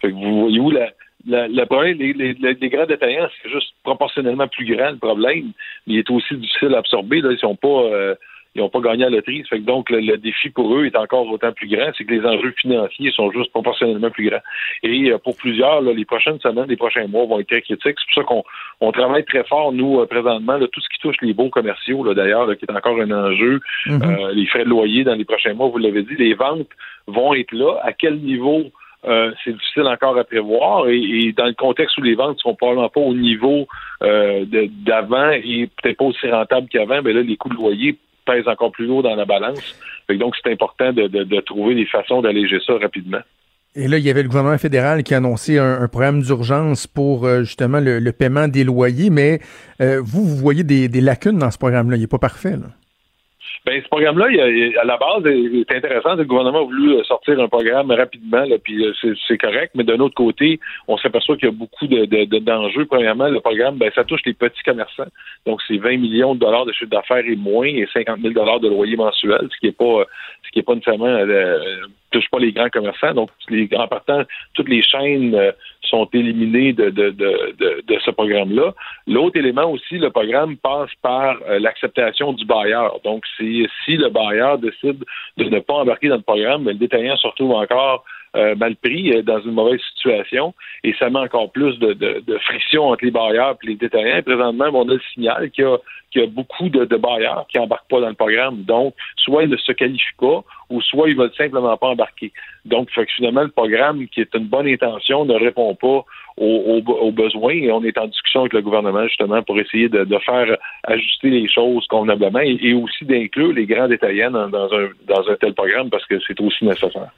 Fait que vous voyez où la, le problème, les, les, les, grands détaillants, c'est juste proportionnellement plus grand le problème, mais il est aussi difficile à absorber. Là, ils sont pas euh, ils n'ont pas gagné à la loterie. Fait que donc le, défi pour eux est encore autant plus grand, c'est que les enjeux financiers sont juste proportionnellement plus grands. Et euh, pour plusieurs, là, les prochaines semaines, les prochains mois vont être très critiques. C'est pour ça qu'on on travaille très fort, nous, euh, présentement, là, tout ce qui touche les baux commerciaux, là, d'ailleurs, qui est encore un enjeu, mm-hmm. les frais de loyer dans les prochains mois, vous l'avez dit, les ventes vont être là. À quel niveau euh, c'est difficile encore à prévoir. Et, dans le contexte où les ventes ne sont probablement pas au niveau euh, d'avant et peut-être pas aussi rentables qu'avant, mais ben là, les coûts de loyer pèsent encore plus lourd dans la balance. donc, c'est important de, trouver des façons d'alléger ça rapidement. Et là, il y avait le gouvernement fédéral qui a annoncé un, programme d'urgence pour euh, justement le, paiement des loyers, mais vous, vous voyez des, des lacunes dans ce programme-là. Il n'est pas parfait. Là. Ben, ce programme-là, à la base, c'est intéressant. Le gouvernement a voulu euh, sortir un programme rapidement, là, puis euh, c'est correct. Mais d'un autre côté, on s'aperçoit qu'il y a beaucoup de, d'enjeux. Premièrement, le programme, ben, ça touche les petits commerçants. Donc, c'est 20 millions de dollars de chiffre d'affaires et moins, et 50 000 dollars de loyer mensuel, ce qui est pas, ce qui est pas nécessairement euh, touche pas les grands commerçants. Donc, les, en partant, toutes les chaînes euh, sont éliminées de, de, de, ce programme-là. L'autre élément aussi, le programme passe par euh, l'acceptation du bailleur. Donc, si, le bailleur décide de ne pas embarquer dans le programme, le détaillant se retrouve encore euh, mal pris, dans une mauvaise situation, et ça met encore plus de, de, friction entre les bailleurs et les détaillants. Et présentement, on a le signal qu'il y a, qu'il y a beaucoup de, de bailleurs qui embarquent pas dans le programme. Donc, soit ils ne se qualifient pas, ou soit ils veulent simplement pas embarquer. Donc, que finalement, le programme, qui est une bonne intention, ne répond pas aux, besoins et on est en discussion avec le gouvernement justement pour essayer de, faire ajuster les choses convenablement et, aussi d'inclure les grands détaillants dans, un, dans un tel programme parce que c'est aussi nécessaire.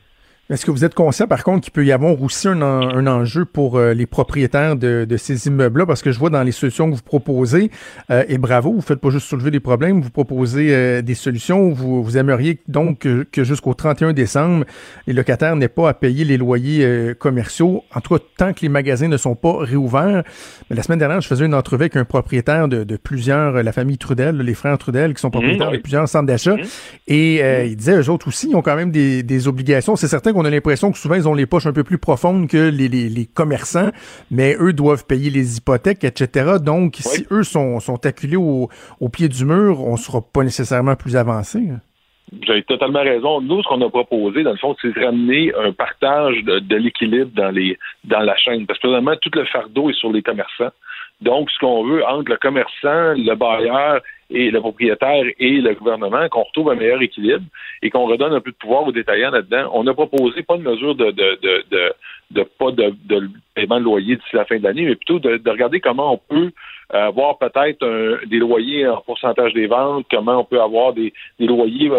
Est-ce que vous êtes conscient, par contre, qu'il peut y avoir aussi un, un enjeu pour euh, les propriétaires de, de ces immeubles-là? Parce que je vois dans les solutions que vous proposez, euh, et bravo, vous faites pas juste soulever des problèmes, vous proposez euh, des solutions. Vous, vous aimeriez donc que, jusqu'au 31 décembre, les locataires n'aient pas à payer les loyers commerciaux, en tout cas tant que les magasins ne sont pas réouverts. Mais la semaine dernière, je faisais une entrevue avec un propriétaire de, de plusieurs, la famille Trudel, les frères Trudel, qui sont mmh, propriétaires de plusieurs centres d'achat. Mmh. Et mmh. il disait, eux autres aussi, ils ont quand même des, des obligations. C'est certain on a l'impression que souvent, ils ont les poches un peu plus profondes que les, commerçants, mais eux doivent payer les hypothèques, etc. Donc, si eux sont, sont acculés au, pied du mur, on ne sera pas nécessairement plus avancé. Hein. Vous avez totalement raison. Nous, ce qu'on a proposé, dans le fond, c'est de ramener un partage de, l'équilibre dans les dans la chaîne. Parce que vraiment, tout le fardeau est sur les commerçants. Donc, ce qu'on veut entre le commerçant, le bailleur et le propriétaire et le gouvernement, qu'on retrouve un meilleur équilibre et qu'on redonne un peu de pouvoir aux détaillants là-dedans. On a proposé pas de mesure de, de, de, de, de pas de, de, paiement de loyer d'ici la fin de l'année, mais plutôt de, regarder comment on peut avoir peut-être des loyers en pourcentage des ventes, comment on peut avoir des, des loyers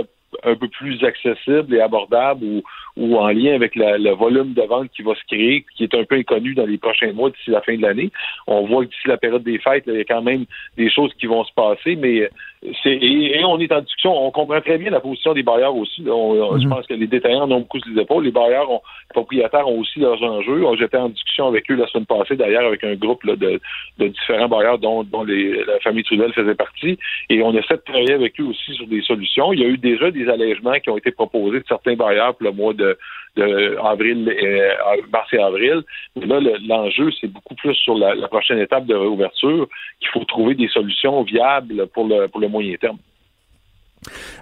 un peu plus accessibles et abordables ou, ou en lien avec le volume de vente qui va se créer, qui est un peu inconnu dans les prochains mois d'ici la fin de l'année. On voit que d'ici la période des fêtes, il y a quand même des choses qui vont se passer, mais et, on est en discussion. On comprend très bien la position des bailleurs aussi. Je mhm. pense que les détaillants ont beaucoup sur les épaules. Les bailleurs, ont, les propriétaires ont aussi leurs enjeux. J'étais en discussion avec eux la semaine passée, d'ailleurs, avec un groupe de, différents bailleurs dont, dont la famille Trudel faisait partie. Et on essaie de travailler avec eux aussi sur des solutions. Il y a eu déjà des allègements qui ont été proposés de certains bailleurs pour le mois de de, avril, euh, mars et avril. Mais là, l'enjeu, c'est beaucoup plus sur la, prochaine étape de réouverture qu'il faut trouver des solutions viables pour le, pour le moyen terme.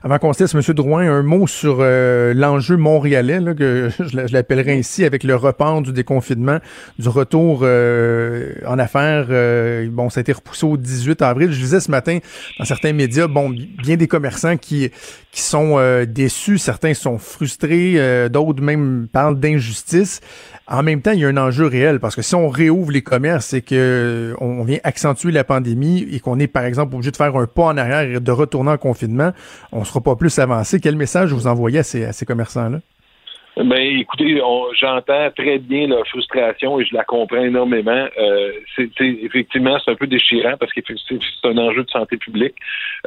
Avant qu'on se laisse, M. Drouin, un mot sur euh, l'enjeu montréalais, que je, l'appellerai ainsi, avec le report du déconfinement, du retour euh, en affaires. Euh, bon, ça a été repoussé au 18 avril. Je disais ce matin dans certains médias, bon, bien des commerçants qui sont déçus, certains sont frustrés, d'autres même parlent d'injustice. En même temps, il y a un enjeu réel parce que si on réouvre les commerces et que on vient accentuer la pandémie et qu'on est, par exemple, obligé de faire un pas en arrière et de retourner en confinement, on sera pas plus avancé. Quel message vous envoyez à ces commerçants-là? Ben, écoutez, j'entends très bien la frustration et je la comprends énormément. Euh, c'est effectivement c'est un peu déchirant parce que c'est un enjeu de santé publique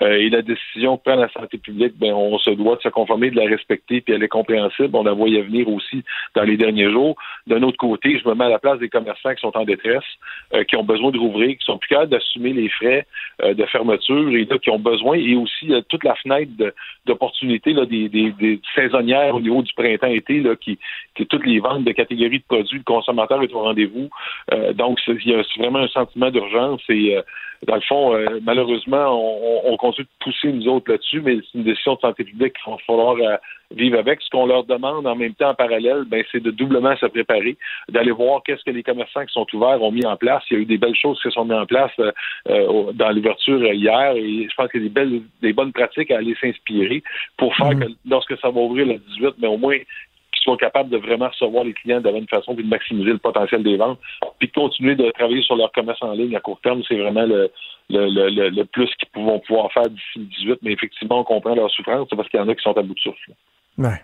euh, et la décision que prend la santé publique, ben on se doit de se conformer, de la respecter, puis elle est compréhensible. On la voyait venir aussi dans les derniers jours. D'un autre côté, je me mets à la place des commerçants qui sont en détresse, euh, qui ont besoin de rouvrir, qui sont plus capables d'assumer les frais euh, de fermeture et là qui ont besoin et aussi toute la fenêtre d'opportunités des, des, des saisonnières au niveau du printemps-été qui, toutes les ventes de catégories de produits, le consommateur est au rendez-vous. Euh, donc, il y a vraiment un sentiment d'urgence et euh, dans le fond, euh, malheureusement, on, continue de pousser nous autres là-dessus, mais c'est une décision de santé publique qu'il va falloir vivre avec. Ce qu'on leur demande en même temps en parallèle, ben, c'est de doublement se préparer, d'aller voir qu'est-ce que les commerçants qui sont ouverts ont mis en place. Il y a eu des belles choses qui sont mises en place dans l'ouverture hier et je pense qu'il y a des belles, des bonnes pratiques à aller s'inspirer pour faire mm-hmm. que lorsque ça va ouvrir le 18, mais au moins qu'ils soient capables de vraiment recevoir les clients de la bonne façon, puis de maximiser le potentiel des ventes, puis de continuer de travailler sur leur commerce en ligne à court terme, c'est vraiment le, le, le, plus qu'ils vont pouvoir faire d'ici le 18. Mais effectivement, on comprend leur souffrance, parce qu'il y en a qui sont à bout de souffle. Ouais.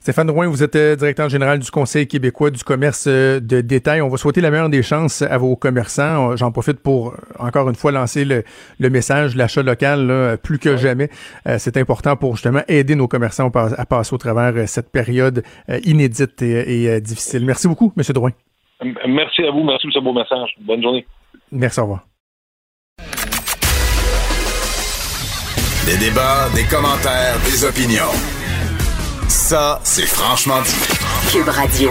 Stéphane Drouin, vous êtes euh, directeur général du Conseil québécois du commerce euh, de détail. On va souhaiter la meilleure des chances à vos commerçants. J'en profite pour, euh, encore une fois, lancer le, message, l'achat local, plus que jamais. C'est important pour justement aider nos commerçants à passer au travers cette période inédite et, difficile. Merci beaucoup, M. Drouin. Merci à vous. Merci pour ce beau message. Bonne journée. Merci, au revoir. Des débats, des commentaires, des opinions. Ça, c'est franchement dit. Cube Radio.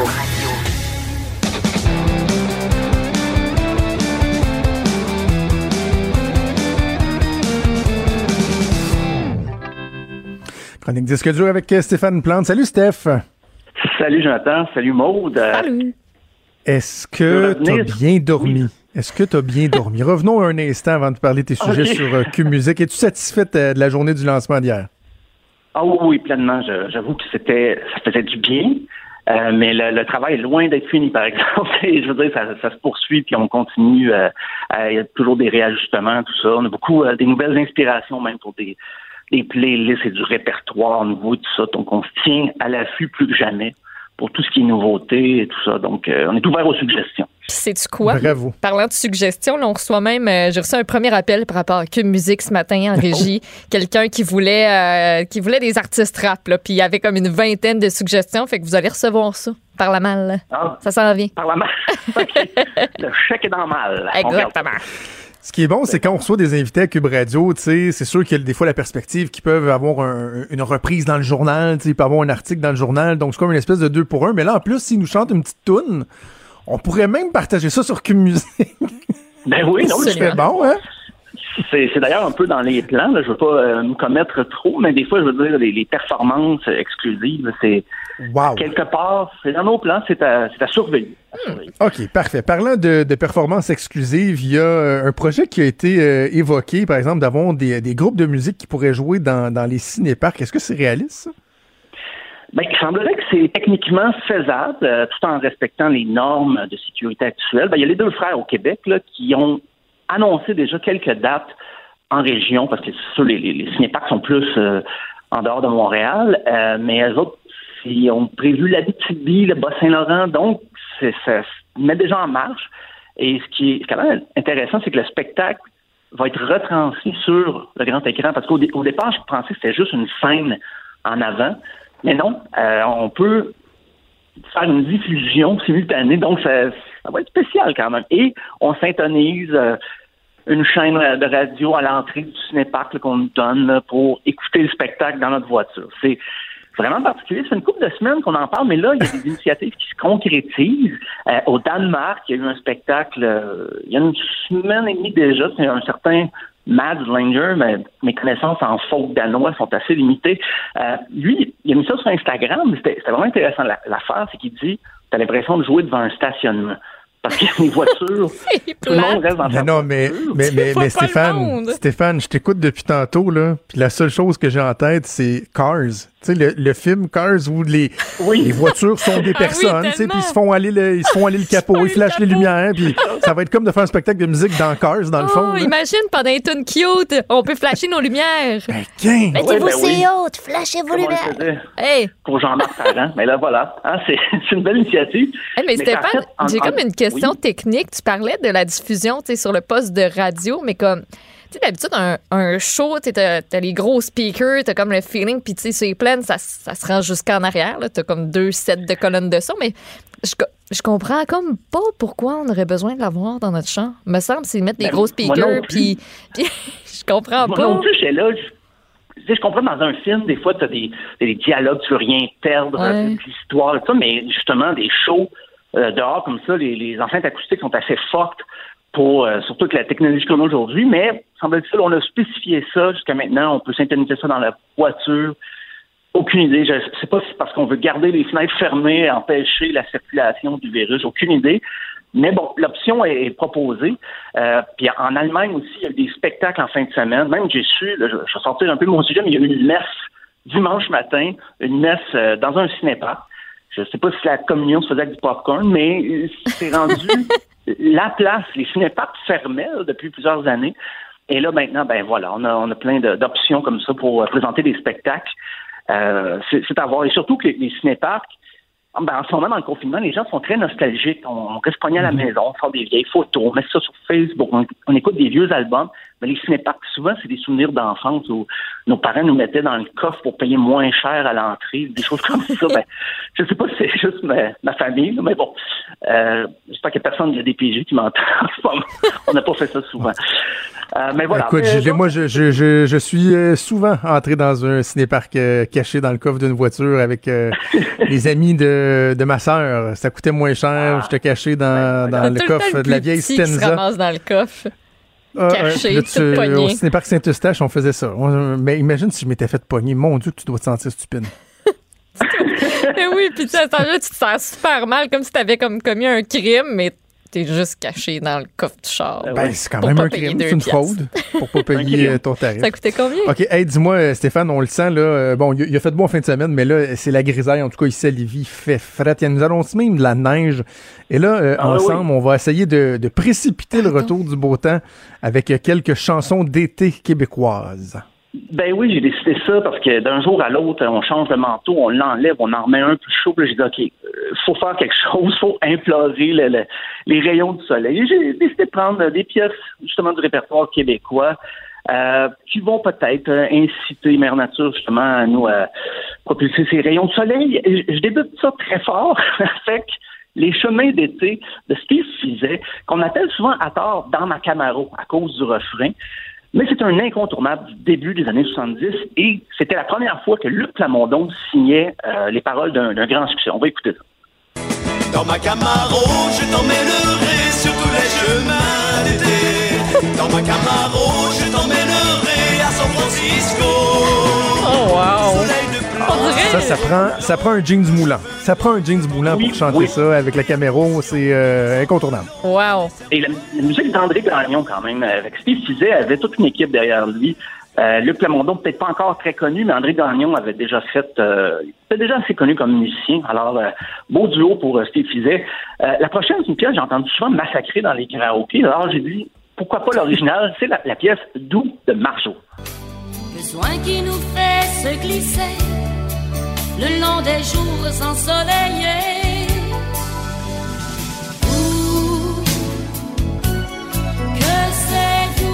Chronique disque dur avec Stéphane Plante. Salut Steph. Salut Jonathan. Salut Maude. Salut. Est-ce que tu as bien dormi? Est-ce que tu as bien dormi? Revenons un instant avant de parler de tes sujets sur euh, Cube Musique. Es-tu satisfaite euh, de la journée du lancement d'hier? Ah oui, pleinement. J'avoue que c'était, ça faisait du bien. Euh, mais le, travail est loin d'être fini, par exemple. je veux dire, ça, se poursuit, puis on continue. Euh, il y a toujours des réajustements, tout ça. On a beaucoup euh, des nouvelles inspirations, même pour des, des playlists et du répertoire nouveau, tout ça. Donc, on se tient à l'affût plus que jamais pour tout ce qui est nouveauté et tout ça. Donc, euh, on est ouvert aux suggestions. C'est-tu quoi? Bravo. Parlant de suggestions, là, on reçoit même, euh, j'ai reçu un premier appel par rapport à Cube Musique ce matin en régie. Quelqu'un qui voulait euh, qui voulait des artistes rap, là, puis il y avait comme une vingtaine de suggestions, fait que vous allez recevoir ça par la malle. Ah. Ça s'en vient. Par la main. le chèque est dans le mal. Exactement. Ce qui est bon, c'est quand on reçoit des invités à Cube Radio, tu sais, c'est sûr qu'il y a des fois la perspective qu'ils peuvent avoir un- une reprise dans le journal, tu sais, ils peuvent avoir un article dans le journal, donc c'est comme une espèce de deux pour un. Mais là, en plus, s'ils nous chantent une petite toune, on pourrait même partager ça sur Cube Musique. Ben oui, non, C'est bon, hein? C'est c'est d'ailleurs un peu dans les plans. Là. Je veux pas euh, me commettre trop, mais des fois, je veux dire, les, les performances exclusives, c'est Wow. quelque part, c'est dans nos plans, c'est à, c'est à surveiller. OK, parfait. Parlant de, de performances exclusives, il y a euh, un projet qui a été euh, évoqué, par exemple, d'avoir des, des groupes de musique qui pourraient jouer dans, dans les cinéparcs. Est-ce que c'est réaliste? ça? Ben, il semblerait que c'est techniquement faisable, euh, tout en respectant les normes de sécurité actuelles. Ben, il y a les deux frères au Québec là, qui ont annoncé déjà quelques dates en région, parce que sûr, les, les, cinéparks sont plus euh, en dehors de Montréal, euh, mais eux autres, ils ont prévu l'Abitibi, le Bas-Saint-Laurent, donc ça se met déjà en marche. Et ce qui est quand même intéressant, c'est que le spectacle va être retransmis sur le grand écran, parce qu'au dé- au départ, je pensais que c'était juste une scène en avant, mais non, euh, on peut faire une diffusion simultanée, donc ça, ça va être spécial quand même. Et on syntonise euh, une chaîne de radio à l'entrée du cinéparc qu'on nous donne là, pour écouter le spectacle dans notre voiture. C'est vraiment particulier. C'est une couple de semaines qu'on en parle, mais là, il y a des initiatives qui se concrétisent. Euh, au Danemark, il y a eu un spectacle euh, il y a une semaine et demie déjà. C'est un certain Mads Langer, mais mes connaissances en folk danois sont assez limitées. Euh, lui, il a mis ça sur Instagram, c'était vraiment intéressant. La- L'affaire, c'est qu'il dit T'as l'impression de jouer devant un stationnement. Parce qu'il y a des voitures, tout le monde reste dans Mais sa non, mais, voiture. mais, mais, mais Stéphane. Stéphane, je t'écoute depuis tantôt, là, puis la seule chose que j'ai en tête, c'est Cars. Tu sais, le, le film Cars où les, Oui. les voitures sont des Ah oui, personnes, tu sais, tellement. puis ils se font aller le, ils se font aller le capot, ils flashent les le lumières, puis ça va être comme de faire un spectacle de musique dans Cars, dans le fond. Oh, là. imagine pendant les tunes cute, on peut flasher nos lumières. Ben, quin! Mettez-vous ben oui. haute, flashez vos Comment on le lumières. Hey, pour Jean-Marc Parent. Mais là, voilà. Hein, c'est c'est une belle initiative. Hey, mais Mais Stéphane, j'ai en- comme une question oui. technique. Tu parlais de la diffusion tu sais, sur le poste de radio, mais comme, tu sais, d'habitude, un, un show, tu as, les gros speakers, tu as comme le feeling, puis tu sais, c'est plein, ça, ça se rend jusqu'en arrière. Tu as comme deux sets de colonnes de son, mais je, je comprends comme pas pourquoi on aurait besoin de l'avoir dans notre champ. Me semble, c'est mettre des Ben, gros speakers, puis puis je comprends Moi pas. non plus, j'étais là. Je, tu sais, je comprends dans un film, des fois, tu as des, des dialogues, tu veux rien perdre, Ouais. euh, de l'histoire et tout ça, mais justement, des shows euh, dehors comme ça, les, les enceintes acoustiques sont assez fortes pour, euh, surtout avec la technologie qu'on a aujourd'hui, mais semble-t-il, on a spécifié ça jusqu'à maintenant, on peut synthétiser ça dans la voiture. Aucune idée. Je ne sais pas si c'est parce qu'on veut garder les fenêtres fermées, empêcher la circulation du virus. Aucune idée. Mais bon, l'option est, proposée. Euh, puis en Allemagne aussi, il y a eu des spectacles en fin de semaine. Même j'ai su, là, je, je vais sortir un peu mon sujet, mais il y a eu une messe dimanche matin, une messe euh, dans un cinéparc. Je ne sais pas si la communion se faisait avec du popcorn, mais euh, c'est rendu la place. Les cinéparcs fermaient depuis plusieurs années. Et là, maintenant, ben voilà, on a, on a plein d'options comme ça pour euh, présenter des spectacles. Euh, c'est à voir. Et surtout que les, les cinéparcs, ben, en ce moment, dans le confinement, les gens sont très nostalgiques. On, on reste pogné à la maison, on sort des vieilles photos, on met ça sur Facebook, on, on écoute des vieux albums. Mais les cinéparcs, souvent, c'est des souvenirs d'enfance où nos parents nous mettaient dans le coffre pour payer moins cher à l'entrée, des choses comme ça. Ben, je sais pas si c'est juste ma, ma famille, là, mais bon. Euh, J'espère qu'il n'y a personne de la DPJ qui m'entend. On n'a pas fait ça souvent. Euh, mais voilà. Écoute, Euh, j'ai- moi, je, je, je, je suis euh, souvent entré dans un cinéparc euh, caché dans le coffre d'une voiture avec euh, les amis de, de ma sœur. Ça coûtait moins cher. Ah. J'étais caché dans, Ben, dans le coffre le de la vieille petit qui se Stenza. ramasse dans le coffre. Ah, caché, là, tout pogné. au cinéparc Saint-Eustache, on faisait ça. On- mais imagine si je m'étais fait pogner. Mon Dieu, que tu dois te sentir stupide. Eh oui, puis tu à ce tu te sens super mal, comme si t'avais comme commis un crime, mais t'es juste caché dans le coffre du char. Ah Ben, c'est quand même un crime. C'est une piastres. fraude pour pas payer euh, ton tarif. Ça coûtait combien? OK, hey, dis-moi, euh, Stéphane, on le sent, là. euh, bon, il a- fait beau en fin de semaine, mais là, c'est la grisaille. En tout cas, ici à Lévis, il fait fret. Il nous annonce même de la neige. Et là, euh, Ah, ensemble, on va essayer de, de précipiter le retour du beau temps avec quelques chansons d'été québécoises. Ben oui, j'ai décidé ça parce que d'un jour à l'autre, on change le manteau, on l'enlève, on en remet un plus chaud. J'ai dit, OK, euh, faut faire quelque chose, faut implorer le- le- les rayons du soleil. J'ai décidé de prendre des pièces, justement, du répertoire québécois euh, qui vont peut-être euh, inciter Mère Nature, justement, à nous euh, propulser ces rayons de soleil. Je je débute ça très fort avec les chemins d'été de Steve Fizet, qu'on appelle souvent à tort dans ma Camaro à cause du refrain. Mais c'est un incontournable du début des années 70 et c'était la première fois que Luc Plamondon signait euh, les paroles d'un grand succès. On va écouter ça. Dans ma Camaro, je t'emmènerai sur tous les chemins d'été. Dans ma Camaro, je t'emmènerai à San Francisco. Oh, wow. Ça, ça prend, ça prend un jeans moulant. Ça prend un jeans moulant Oui, pour chanter oui. ça avec la caméra. C'est euh, incontournable. Wow. Et la, la musique d'André Gagnon, quand même, avec Steve Fizet, avait toute une équipe derrière lui. Euh, Luc Plamondon, peut-être pas encore très connu, mais André Gagnon avait déjà fait, euh, il était déjà assez connu comme musicien. Alors, euh, beau duo pour euh, Steve Fizet. Euh, la prochaine, c'est une pièce que j'ai entendu souvent massacrer dans les karaokés. Alors, j'ai dit, pourquoi pas l'original? C'est la, la pièce Doux de Marceau. Besoin qui nous fait se glisser le long des jours ensoleillés. Ouh, que c'est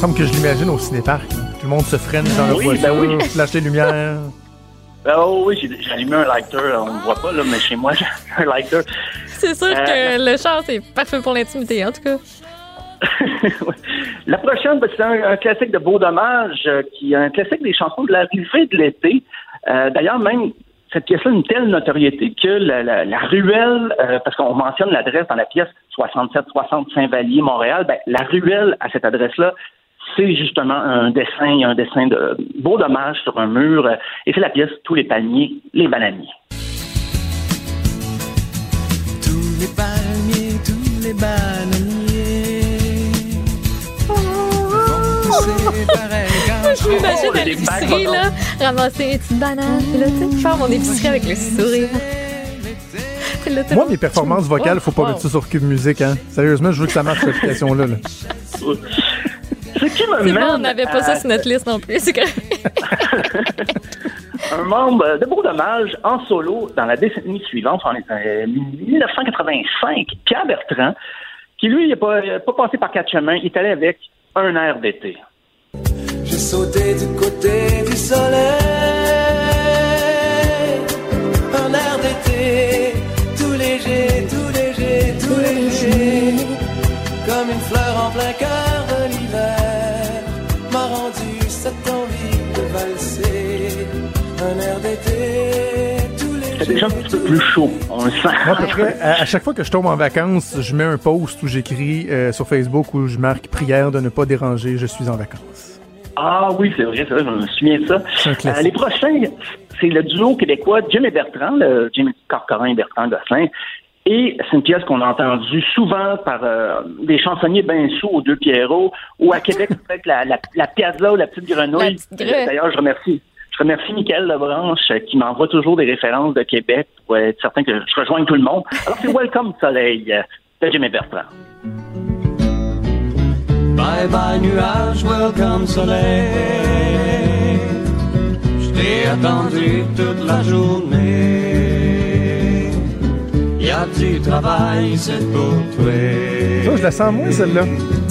semble que je l'imagine au cinéparc. Tout le monde se freine dans leur Oui, voiture, ben oui. flash les lumières. Ah oh oui, j'ai j'ai allumé un lighter, on ne voit pas, là, mais chez moi, j'ai un lighter. C'est sûr Euh, que le char, c'est parfait pour l'intimité, en tout cas. La prochaine, ben, c'est un, classique de Beau Dommage, euh, qui est un classique des chansons de l'arrivée de l'été. Euh, D'ailleurs, même cette pièce-là a une telle notoriété que la, ruelle, euh, parce qu'on mentionne l'adresse dans la pièce 6760 Saint-Vallier, Montréal, ben, la ruelle à cette adresse-là, c'est justement un dessin, un dessin de Beau Dommage sur un mur, et c'est la pièce Tous les palmiers, les bananiers. Tous les palmiers, tous les bananiers. Je m'imagine Oh, à l'épicerie, là, ramasser une petite banane, puis là, tu sais, faire mon épicerie avec le sourire. Moi, mes performances vocales, faut pas Wow. mettre ça sur Cube Musique. Hein. Sérieusement, je veux que ça marche, cette application-là. là. Ce qui me bon, mène on n'avait pas à- ça sur notre liste non plus, c'est un membre de Beau Dommage en solo dans la décennie suivante, en euh, 1985, Pierre Bertrand, qui lui, il n'a pas, pas passé par quatre chemins, il est allé avec un air d'été. J'ai sauté du côté du soleil. Un air d'été, tout léger, tout léger, tout léger. Comme une fleur en plein cœur de l'hiver, m'a rendu cette envie de valser. Un air d'été. C'est déjà un petit peu plus chaud, on le sent. Moi, à chaque fois que je tombe en vacances, je mets un post où j'écris euh, sur Facebook où je marque prière de ne pas déranger, je suis en vacances. Ah oui, c'est vrai, c'est vrai, je me souviens de ça. Euh, les prochains, c'est le duo québécois Jim et Bertrand, le Jim Corcoran et Bertrand Gosselin. Et c'est une pièce qu'on a entendue souvent par euh, des chansonniers bien sous aux deux Pierrots, ou à Québec, peut-être la, la, la Piazza ou la. Petite Grenouille. D'ailleurs, je remercie. Je remercie Michael Lebranche euh, qui m'envoie toujours des références de Québec pour être certain que je rejoigne tout le monde. Alors c'est Welcome Soleil euh, de Jim et Bertrand. Bye bye nuage, welcome soleil. Je t'ai attendu toute la journée. Y a du travail, c'est pour toi. Je la sens moins, celle-là.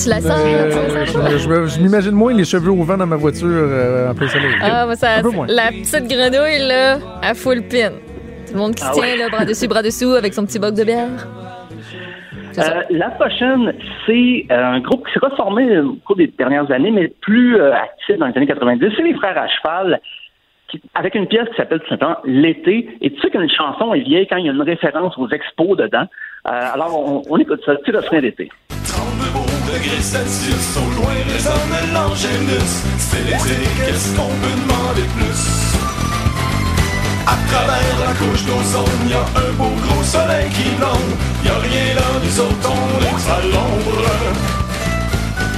Tu la sens? Euh, tu la sens? pas? je je me- je m'imagine moins les cheveux au vent dans ma voiture euh, en plein soleil. Ah, moi, ça, Un peu moins. la petite grenouille, là, à full pin. Tout le monde qui se Ah tient, ouais. là, bras dessus, bras dessous, avec son petit boc de bière. Euh, la prochaine, c'est euh, un groupe qui s'est reformé au cours des dernières années, mais plus euh, actif dans les années 90. C'est les Frères à Cheval, avec une pièce qui s'appelle tout simplement L'été. Et tu sais qu'une chanson est vieille quand il y a une référence aux expos dedans. Euh, alors, on, on écoute ça, petit refrain d'été. 32 beaux degrés Celsius, au loin résonne l'angélus. C'est l'été, qu'est-ce qu'on peut demander de plus? À travers la couche d'ozone, y a un beau gros soleil qui blonde. Y a rien là, nous autres, on est à l'ombre.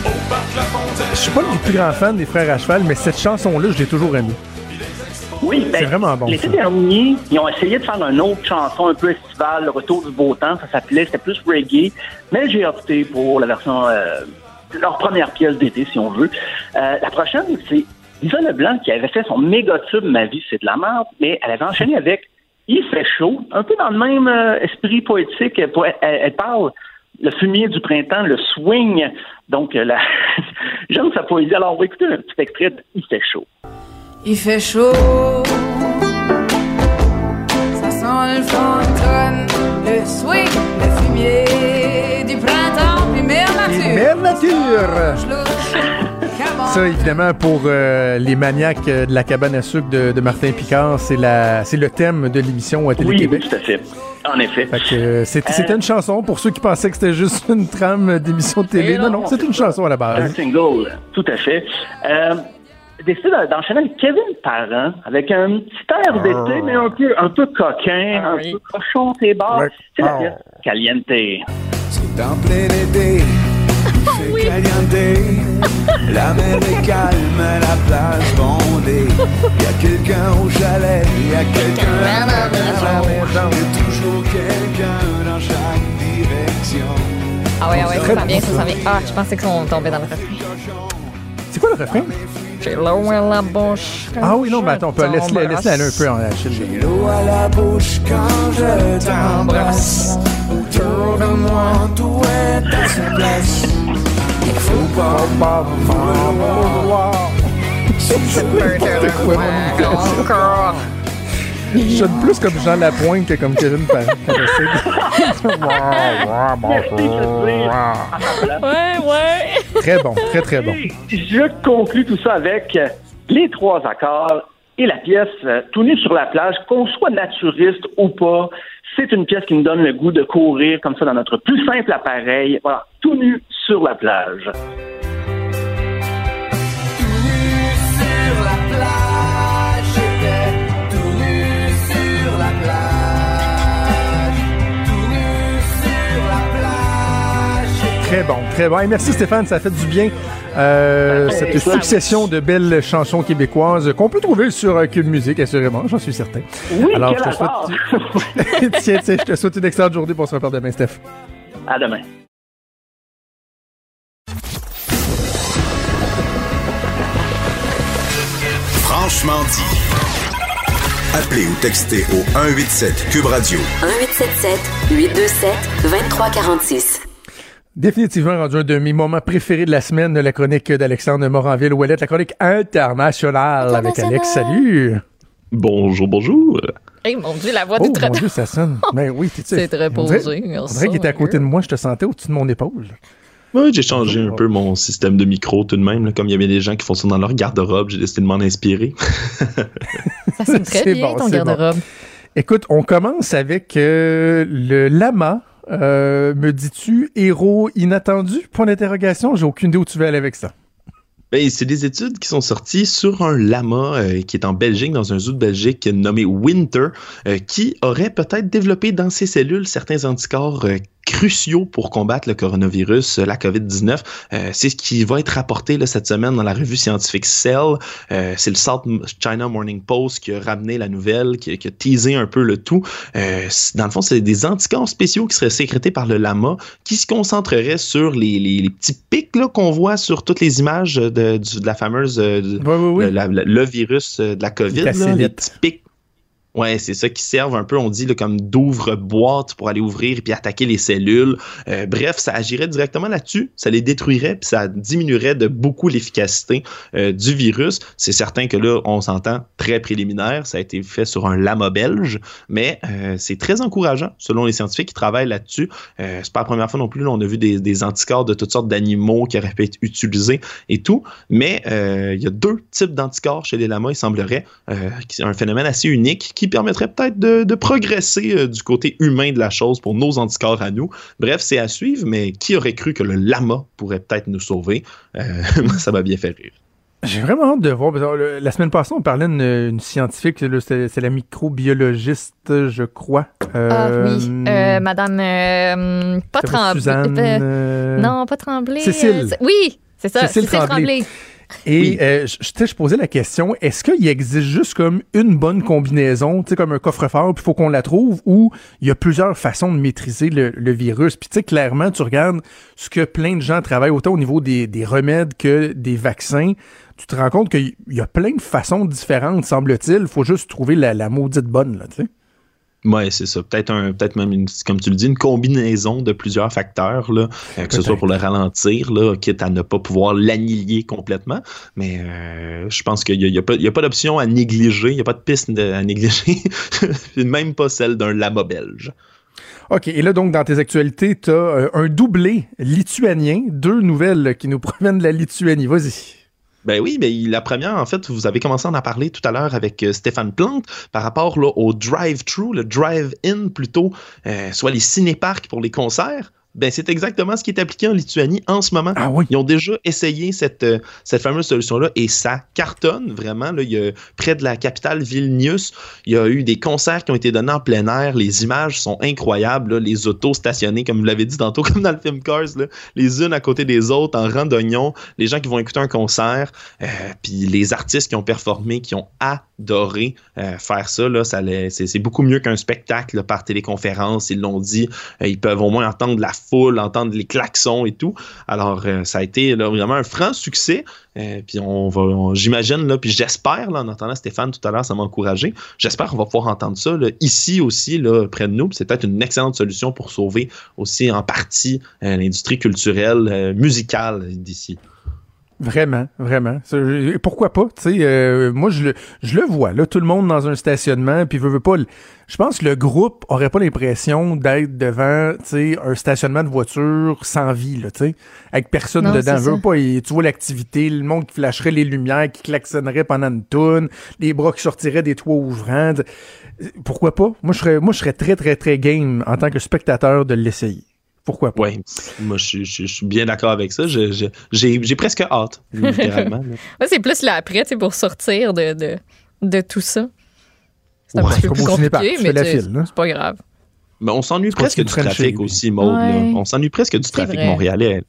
Au parc La Fontaine. Je suis pas le plus grand fan des Frères à Cheval, mais cette chanson-là, je l'ai toujours aimée. Oui, ben, C'est vraiment bon, L'été dernier, ils ont essayé de faire une autre chanson un peu estivale, Le Retour du beau temps, ça s'appelait, c'était plus reggae, mais j'ai opté pour la version euh, leur première pièce d'été, si on veut. Euh, la prochaine, c'est Lisa Leblanc qui avait fait son méga tube Ma vie, c'est de la merde, mais elle avait enchaîné avec Il fait chaud, un peu dans le même euh, esprit poétique. Elle, elle- elle parle le fumier du printemps, le swing. Donc, la... j'aime sa poésie. Alors, on va écouter un petit extrait de Il fait chaud. Il fait chaud. Ça sent le fantôme, le swing, le fumier du printemps, puis mère nature. Mère nature! Ça, évidemment, pour euh, les maniaques euh, de la cabane à sucre de, de Martin Picard, c'est la, c'est le thème de l'émission à Télé-Québec. oui, tout à fait. En effet. Fait que, euh, c'était, c'était une chanson pour ceux qui pensaient que c'était juste une trame d'émission de télé. Et Non, non, non, c'est une chanson à la Un base. single, tout à fait. Décidé d'enchaîner avec Kevin Parent, avec un petit air d'été, mais un peu, un peu coquin, un peu cochon, tes bars. C'est la Ah. pièce Caliente. C'est en plein été, il fait caliente. La mer est calme, la plage bondée. Y a quelqu'un au chalet, y a quelqu'un à la maison. Y a toujours quelqu'un dans chaque direction. Ah ouais, ah ouais, ça sent bien, ça. sent bien. Ah, je pensais qu'ils sont tombés dans le refrain. C'est quoi le refrain? J'ai l'eau à la bouche. Ah oui, non, mais attends, on peut laisse-la laisse aller un peu en Achille. L'eau à la bouche quand je t'embrasse. Autour de moi, tout est à sa place. Il faut pas. Je sonne plus comme Jean Lapointe que comme Kevin. Ouais, ouais. très bon, très très bon. Je conclus tout ça avec les trois accords et la pièce euh, Tout nu sur la plage, qu'on soit naturiste ou pas. C'est une pièce qui nous donne le goût de courir comme ça dans notre plus simple appareil. Voilà, tout nu sur la plage. Sur la plage, Très bon, très bon. Et merci Stéphane, ça fait du bien. Euh, cette succession de belles chansons québécoises qu'on peut trouver sur euh, Cube Musique, assurément, j'en suis certain. Oui, Alors, je te souhaite... tiens, tiens, je te souhaite une excellente journée pour se reparler demain, Steph. À demain. Franchement dit. Appelez ou textez au 187 Cube Radio. 1877 827 2346. Définitivement rendu un de mes moments préférés de la semaine, la chronique d'Alexandre Moranville-Ouellette, la chronique internationale avec Alex. Salut! Bonjour, bonjour. Hey, mon Dieu, la voix Oh d'outre mon Dieu, ça sonne. Ben oui, tu sais. C'est très on dirait- qu'il était à côté de moi, je te sentais au-dessus de mon épaule. Ouais, j'ai changé un peu mon système de micro tout de même. là. Comme il y avait des gens qui font ça dans leur garde-robe, j'ai décidé de m'en inspirer. Ça sonne très C'est bien, bon, ton c'est bon. garde-robe. Écoute, on commence avec euh, le lama. Euh, me dis-tu héros inattendu? Point d'interrogation. J'ai aucune idée où tu veux aller avec ça. Ben, c'est des études qui sont sorties sur un lama euh, qui est en Belgique, dans un zoo de Belgique nommé Winter, euh, qui aurait peut-être développé dans ses cellules certains anticorps euh, cruciaux pour combattre le coronavirus, la COVID-19. Euh, c'est ce qui va être rapporté cette semaine dans la revue scientifique Cell. C'est le South China Morning Post qui a ramené la nouvelle, qui, a teasé un peu le tout. Dans le fond, c'est des anticorps spéciaux qui seraient sécrétés par le lama, qui se concentreraient sur les, petits pics qu'on voit sur toutes les images de, du- de la fameuse euh, de- Oui, oui, oui. le, la- le virus euh, de la COVID, là, les petits pics. Ouais, c'est ça qui servent un peu, on dit, comme d'ouvre-boîte pour aller ouvrir et puis attaquer les cellules. Euh, bref, ça agirait directement là-dessus, ça les détruirait puis ça diminuerait de beaucoup l'efficacité euh, du virus. C'est certain que là, on s'entend très préliminaire, ça a été fait sur un lama belge, mais euh, c'est très encourageant selon les scientifiques qui travaillent là-dessus. C'est pas la première fois non plus, là, on a vu des, des anticorps de toutes sortes d'animaux qui auraient pu être utilisés et tout, mais il y a deux types d'anticorps chez les lamas, il semblerait, un phénomène assez unique qui permettrait peut-être de, de progresser euh, du côté humain de la chose pour nos anticorps à nous. Bref, c'est à suivre, mais qui aurait cru que le lama pourrait peut-être nous sauver? Euh, moi, ça m'a bien fait rire. J'ai vraiment hâte de voir. euh, La semaine passée, on parlait d'une une scientifique, c'est la microbiologiste, je crois. Ah oui, euh, Madame... euh, pas Tremblay. Suzanne, Non, pas Tremblay. Cécile. euh, oui, c'est ça, Cécile Cécile, Tremblay. Tremblay. Et euh, je, posais la question, est-ce qu'il existe juste comme une bonne combinaison, tu sais, comme un coffre-fort, puis il faut qu'on la trouve, ou il y a plusieurs façons de maîtriser le, le virus? Puis tu sais, clairement, tu regardes ce que plein de gens travaillent, autant au niveau des, des remèdes que des vaccins, tu te rends compte qu'il y a plein de façons différentes, semble-t-il. Il faut juste trouver la, la maudite bonne, là, tu sais. Ouais, c'est ça. Peut-être un, peut-être même, une, comme tu le dis, une combinaison de plusieurs facteurs, là, euh, que ce soit pour le ralentir, là, quitte à ne pas pouvoir l'annihiler complètement. Mais euh, je pense qu'il n'y a, y a, pas, y a pas d'option à négliger, il n'y a pas de piste de- à négliger, même pas celle d'un lama belge. OK, et là, donc, dans tes actualités, tu as un doublé lituanien, deux nouvelles qui nous proviennent de la Lituanie. Vas-y. Ben oui, mais la première, en fait, vous avez commencé à en parler tout à l'heure avec euh, Stéphane Plante par rapport au drive-thru, le drive-in plutôt, euh, soit les cinéparcs pour les concerts. Ben, c'est exactement ce qui est appliqué en Lituanie en ce moment. Ah oui. Ils ont déjà essayé cette, euh, cette fameuse solution-là et ça cartonne vraiment. Là, il y a, près de la capitale Vilnius, il y a eu des concerts qui ont été donnés en plein air. Les images sont incroyables. là. Les autos stationnées, comme vous l'avez dit tantôt, comme dans le film Cars, là, les unes à côté des autres en rang d'oignon. Les gens qui vont écouter un concert, euh, puis les artistes qui ont performé, qui ont adoré euh, faire ça. Là, ça c'est, beaucoup mieux qu'un spectacle par téléconférence. Ils l'ont dit. Euh, ils peuvent au moins entendre la foule, entendre les klaxons et tout. Alors, euh, ça a été là, vraiment un franc succès. Euh, puis on va, j'imagine, là, puis j'espère, là, en entendant Stéphane tout à l'heure, ça m'a encouragé. J'espère qu'on va pouvoir entendre ça ici aussi, là, près de nous. C'est peut-être une excellente solution pour sauver aussi en partie l'industrie culturelle, musicale d'ici. Vraiment, vraiment. Pourquoi pas? Tu sais, euh, moi, je le, je le vois, là, tout le monde dans un stationnement, puis veut, veut pas. Je pense que le groupe aurait pas l'impression d'être devant, tu sais, un stationnement de voiture sans vie, là, tu sais, avec personne Non, dedans. Veut pas, et tu vois l'activité, le monde qui flasherait les lumières, qui klaxonnerait pendant une toune, les bras qui sortiraient des toits ouvrants. Pourquoi pas? Moi, je serais, moi, je serais très, très, très game en tant que spectateur de l'essayer. Pourquoi pas? Ouais, moi, je, suis- je- je suis bien d'accord avec ça. Je- je- J'ai j'ai presque hâte, littéralement. c'est plus l'après, tu sais, pour sortir de, de, de tout ça. C'est un Ouais, petit peu plus compliqué, tu mais c'est pas grave. Mais on s'ennuie presque du trafic aussi. Ouais. On s'ennuie presque du C'est trafic vrai. montréalais.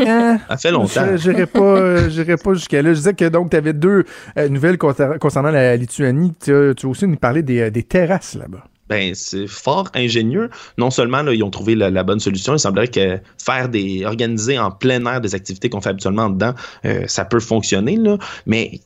Hein? Ça fait longtemps. Je- J'irai pas, euh, j'irai pas jusqu'à là. Je disais que donc tu avais deux euh, nouvelles concer- concernant la Lituanie. Tu as, tu as aussi nous des, euh, des terrasses là-bas. Ben, c'est fort ingénieux. Non seulement là, ils ont trouvé la, bonne solution, il semblerait que faire des organiser en plein air des activités qu'on fait habituellement dedans, euh, ça peut fonctionner là, mais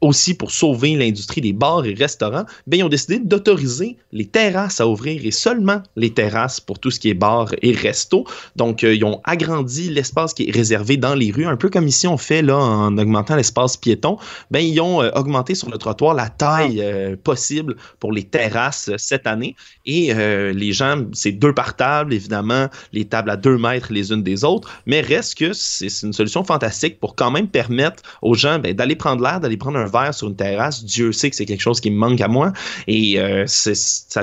aussi pour sauver l'industrie des bars et restaurants, ben, ils ont décidé d'autoriser les terrasses à ouvrir et seulement les terrasses pour tout ce qui est bar et resto. Donc, euh, ils ont agrandi l'espace qui est réservé dans les rues, un peu comme ici on fait là en augmentant l'espace piéton. Ben, ils ont euh, augmenté sur le trottoir la taille euh, possible pour les terrasses cette année. Et les gens, c'est deux par table, évidemment, les tables à deux mètres les unes des autres, mais reste que c'est c'est une solution fantastique pour quand même permettre aux gens ben, d'aller prendre l'air, d'aller prendre un verre sur une terrasse. Dieu sait que c'est quelque chose qui me manque à moi. Et euh, ça,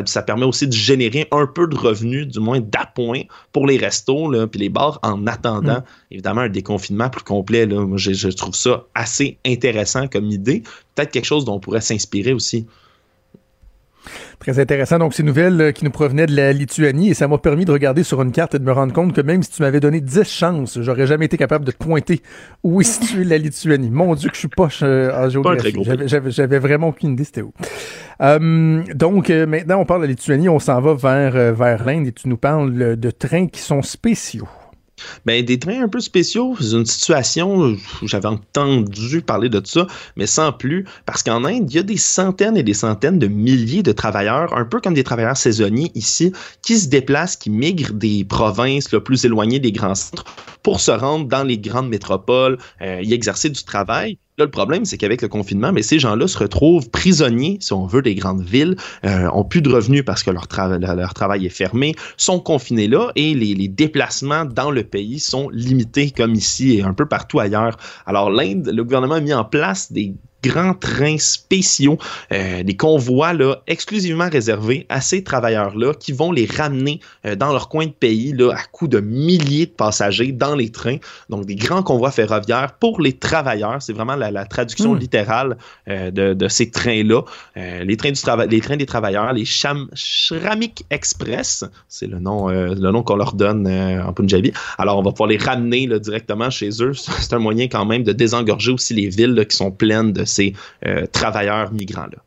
ça permet aussi de générer un peu de revenus, du moins d'appoint, pour les restos là, puis les bars en attendant, évidemment, un déconfinement plus complet. Là. Moi, je, je trouve ça assez intéressant comme idée. Peut-être quelque chose dont on pourrait s'inspirer aussi. Très intéressant. Donc, ces nouvelles euh, qui nous provenaient de la Lituanie et ça m'a permis de regarder sur une carte et de me rendre compte que même si tu m'avais donné 10 chances, j'aurais jamais été capable de te pointer où est située la Lituanie. Mon Dieu, que je suis poche euh, en géographie. J'avais- vraiment aucune idée c'était où. Euh, donc, maintenant, on parle de la Lituanie, on s'en va vers, vers l'Inde et tu nous parles de trains qui sont spéciaux. Ben, des trains un peu spéciaux, c'est une situation où j'avais entendu parler de ça, mais sans plus, parce qu'en Inde, il y a des centaines et des centaines de milliers de travailleurs, un peu comme des travailleurs saisonniers ici, qui se déplacent, qui migrent des provinces le plus éloignées des grands centres pour se rendre dans les grandes métropoles, euh, y exercer du travail. Là, le problème, c'est qu'avec le confinement, mais ces gens-là se retrouvent prisonniers, si on veut, des grandes villes, euh, ont plus de revenus parce que leur, trava- leur travail est fermé, sont confinés là et les déplacements dans le pays sont limités comme ici et un peu partout ailleurs. Alors l'Inde, le gouvernement a mis en place des grands trains spéciaux, euh, des convois là, exclusivement réservés à ces travailleurs-là qui vont les ramener euh, dans leur coin de pays là, à coups de milliers de passagers dans les trains. Donc, des grands convois ferroviaires pour les travailleurs. C'est vraiment la, la traduction Hmm. littérale euh, de, de ces trains-là. Les, trains du les trains des travailleurs, les Sham Shramik Express, c'est le nom, le nom qu'on leur donne en Punjabi. Alors, on va pouvoir les ramener là, directement chez eux. C'est un moyen quand même de désengorger aussi les villes là, qui sont pleines de ces euh, travailleurs migrants-là.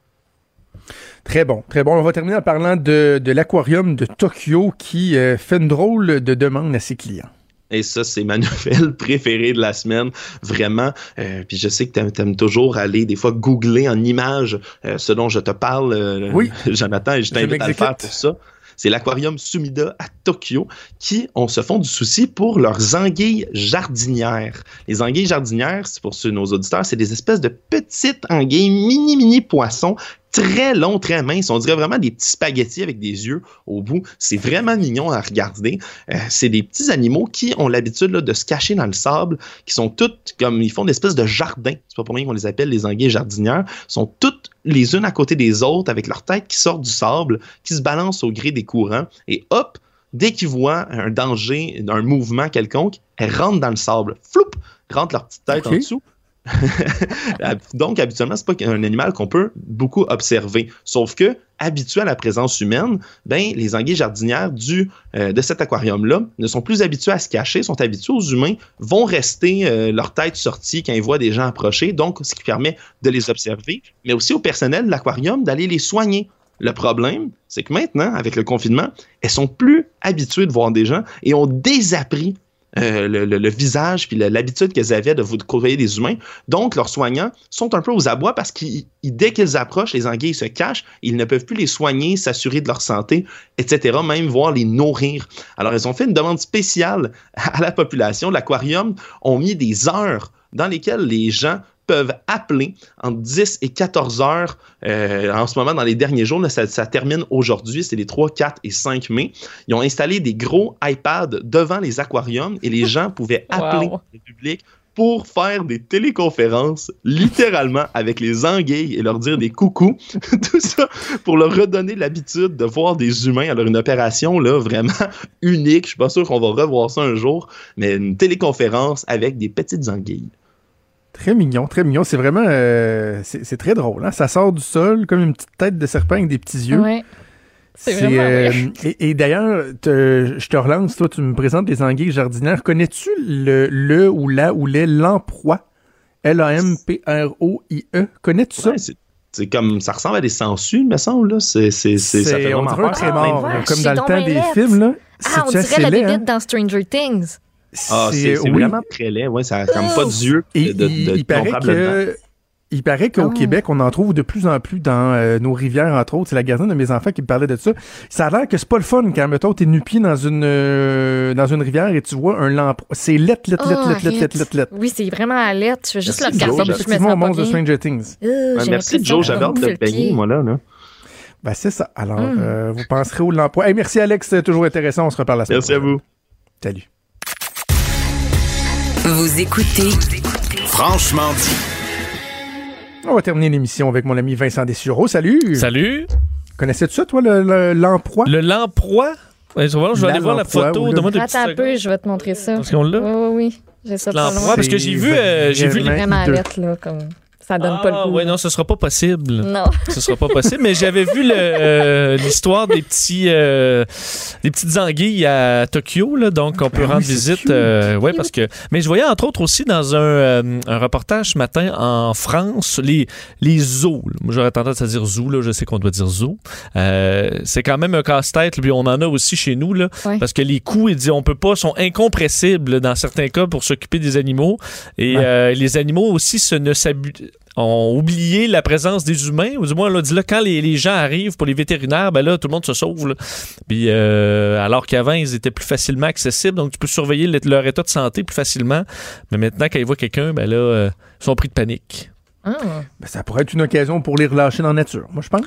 Très bon, très bon. On va terminer en parlant de, de l'aquarium de Tokyo qui euh, fait une drôle de demande à ses clients. Et ça, c'est ma nouvelle préférée de la semaine, vraiment. Euh, puis je sais que tu aimes, toujours aller des fois googler en images euh, ce dont je te parle, Oui. Jonathan, et je t'invite à le faire pour ça. C'est l'aquarium Sumida à Tokyo qui on se font du souci pour leurs anguilles jardinières. Les anguilles jardinières, c'est pour ceux nos auditeurs, c'est des espèces de petites anguilles mini mini poissons très longs, très minces. On dirait vraiment des petits spaghettis avec des yeux au bout. C'est vraiment mignon à regarder. Euh, c'est des petits animaux qui ont l'habitude là, de se cacher dans le sable, qui sont toutes comme ils font des espèces de jardins. C'est pas pour rien qu'on les appelle les anguilles jardinières. sont toutes les unes à côté des autres avec leur tête qui sort du sable, qui se balance au gré des courants et hop, dès qu'ils voient un danger, un mouvement quelconque, elles rentrent dans le sable. Floup, rentrent leur petite tête en dessous. Donc, habituellement, c'est pas un animal qu'on peut beaucoup observer. Sauf que, habitué à la présence humaine, ben, les anguilles jardinières du, euh, de cet aquarium-là ne sont plus habituées à se cacher, sont habituées aux humains, vont rester euh, leur tête sortie quand ils voient des gens approcher, donc ce qui permet de les observer, mais aussi au personnel de l'aquarium d'aller les soigner. Le problème, c'est que maintenant, avec le confinement, elles sont plus habituées de voir des gens et ont désappris euh, le, visage puis l'habitude qu'elles avaient de vous côtoyer des humains. Donc, leurs soignants sont un peu aux abois parce que dès qu'ils approchent, les anguilles se cachent, ils ne peuvent plus les soigner, s'assurer de leur santé, etc., même voir les nourrir. Alors, ils ont fait une demande spéciale à la population. L'aquarium ont mis des heures dans lesquelles les gens peuvent appeler entre 10 et 14 heures euh, en ce moment dans les derniers jours. là, ça, ça termine aujourd'hui, c'est les 3, 4 et 5 mai. Ils ont installé des gros iPads devant les aquariums et les gens pouvaient appeler Wow. le public pour faire des téléconférences littéralement avec les anguilles et leur dire des coucous. Tout ça pour leur redonner l'habitude de voir des humains. Alors une opération là vraiment unique. Je suis pas sûr qu'on va revoir ça un jour, mais une téléconférence avec des petites anguilles. Très mignon, très mignon. C'est vraiment. euh, c'est très drôle. hein. Ça sort du sol comme une petite tête de serpent avec des petits yeux. Ouais. C'est vraiment euh, vrai. et, et d'ailleurs, je te relance, toi, tu me présentes les anguilles jardinières. Connais-tu le, le ou la ou les lamproie? L-A-M-P-R-O-I-E. Connais-tu ça? Ouais, c'est- c'est comme ça ressemble à des sangsues, me semble là. C'est c'est c'est ça fait on vraiment dirait un Ah, là, ouais, comme dans le temps des films. Là. Ah, on dirait la bébite hein? dans Stranger Things. Ah, c'est c'est oui. vraiment très laid. Ouais, ça a comme pas d'yeux. Et de- il, de- il paraît que il paraît qu'au Oh. Québec, on en trouve de plus en plus dans euh, nos rivières, entre autres. C'est la gardienne de mes enfants qui me parlait de ça. Ça a l'air que c'est pas le fun quand, mettons, t'es nu-pied dans une euh, dans une rivière et tu vois un lampe. C'est let, let, let, Oh, let, let, arrête. let, let, let. Oui, c'est vraiment à l'aide. Je veux juste Merci, le regarder. Sens pas monstre de. Stranger Things. Euh, merci Joe, j'avais hâte de le baigner, pied. moi là. là. Ben, c'est ça. Alors, Mm. euh, vous penserez au l'emploi. Hey, merci Alex, c'est toujours intéressant. On se reparle la semaine Merci à vous. Salut. Vous écoutez Franchement dit. On va terminer l'émission avec mon ami Vincent Dessureau. Salut. Salut. Connaissais-tu ça, toi, le, l'emploi? Le lamproie. Ouais, je vais aller voir la lamproie photo. Donne-moi des Attends un peu, je vais te montrer ça. Parce qu'on l'a. Oui, oui, oui. J'ai ça L'emploi, parce que j'ai vu, euh, j'ai vu les- vraiment là, comme ça donne pas le Ah, goût. ouais, non, ce sera pas possible. Non. Ce sera pas possible. Mais j'avais vu euh, l'histoire des petits, euh, des petites anguilles à Tokyo, là, donc on peut Ah oui, rendre visite. euh, ouais, parce que. Mais je voyais entre autres aussi dans un, euh, un reportage ce matin en France les les zoos. Moi, j'aurais tendance à dire zoo. Là, je sais qu'on doit dire zoo. Euh, c'est quand même un casse-tête. Puis on en a aussi chez nous là, Ouais. parce que les coûts, il dit, on peut pas, sont incompressibles dans certains cas pour s'occuper des animaux. Et Ouais. euh, les animaux aussi se ne s'abu- ont oublié la présence des humains, ou du moins, là, dit là, quand les, les gens arrivent pour les vétérinaires, ben là, tout le monde se sauve. là. Puis, euh, alors qu'avant, ils étaient plus facilement accessibles, donc tu peux surveiller le- leur état de santé plus facilement. Mais maintenant, quand ils voient quelqu'un, ben là, euh, ils sont pris de panique. Ah. Ben, ça pourrait être une occasion pour les relâcher dans la nature, moi, je pense.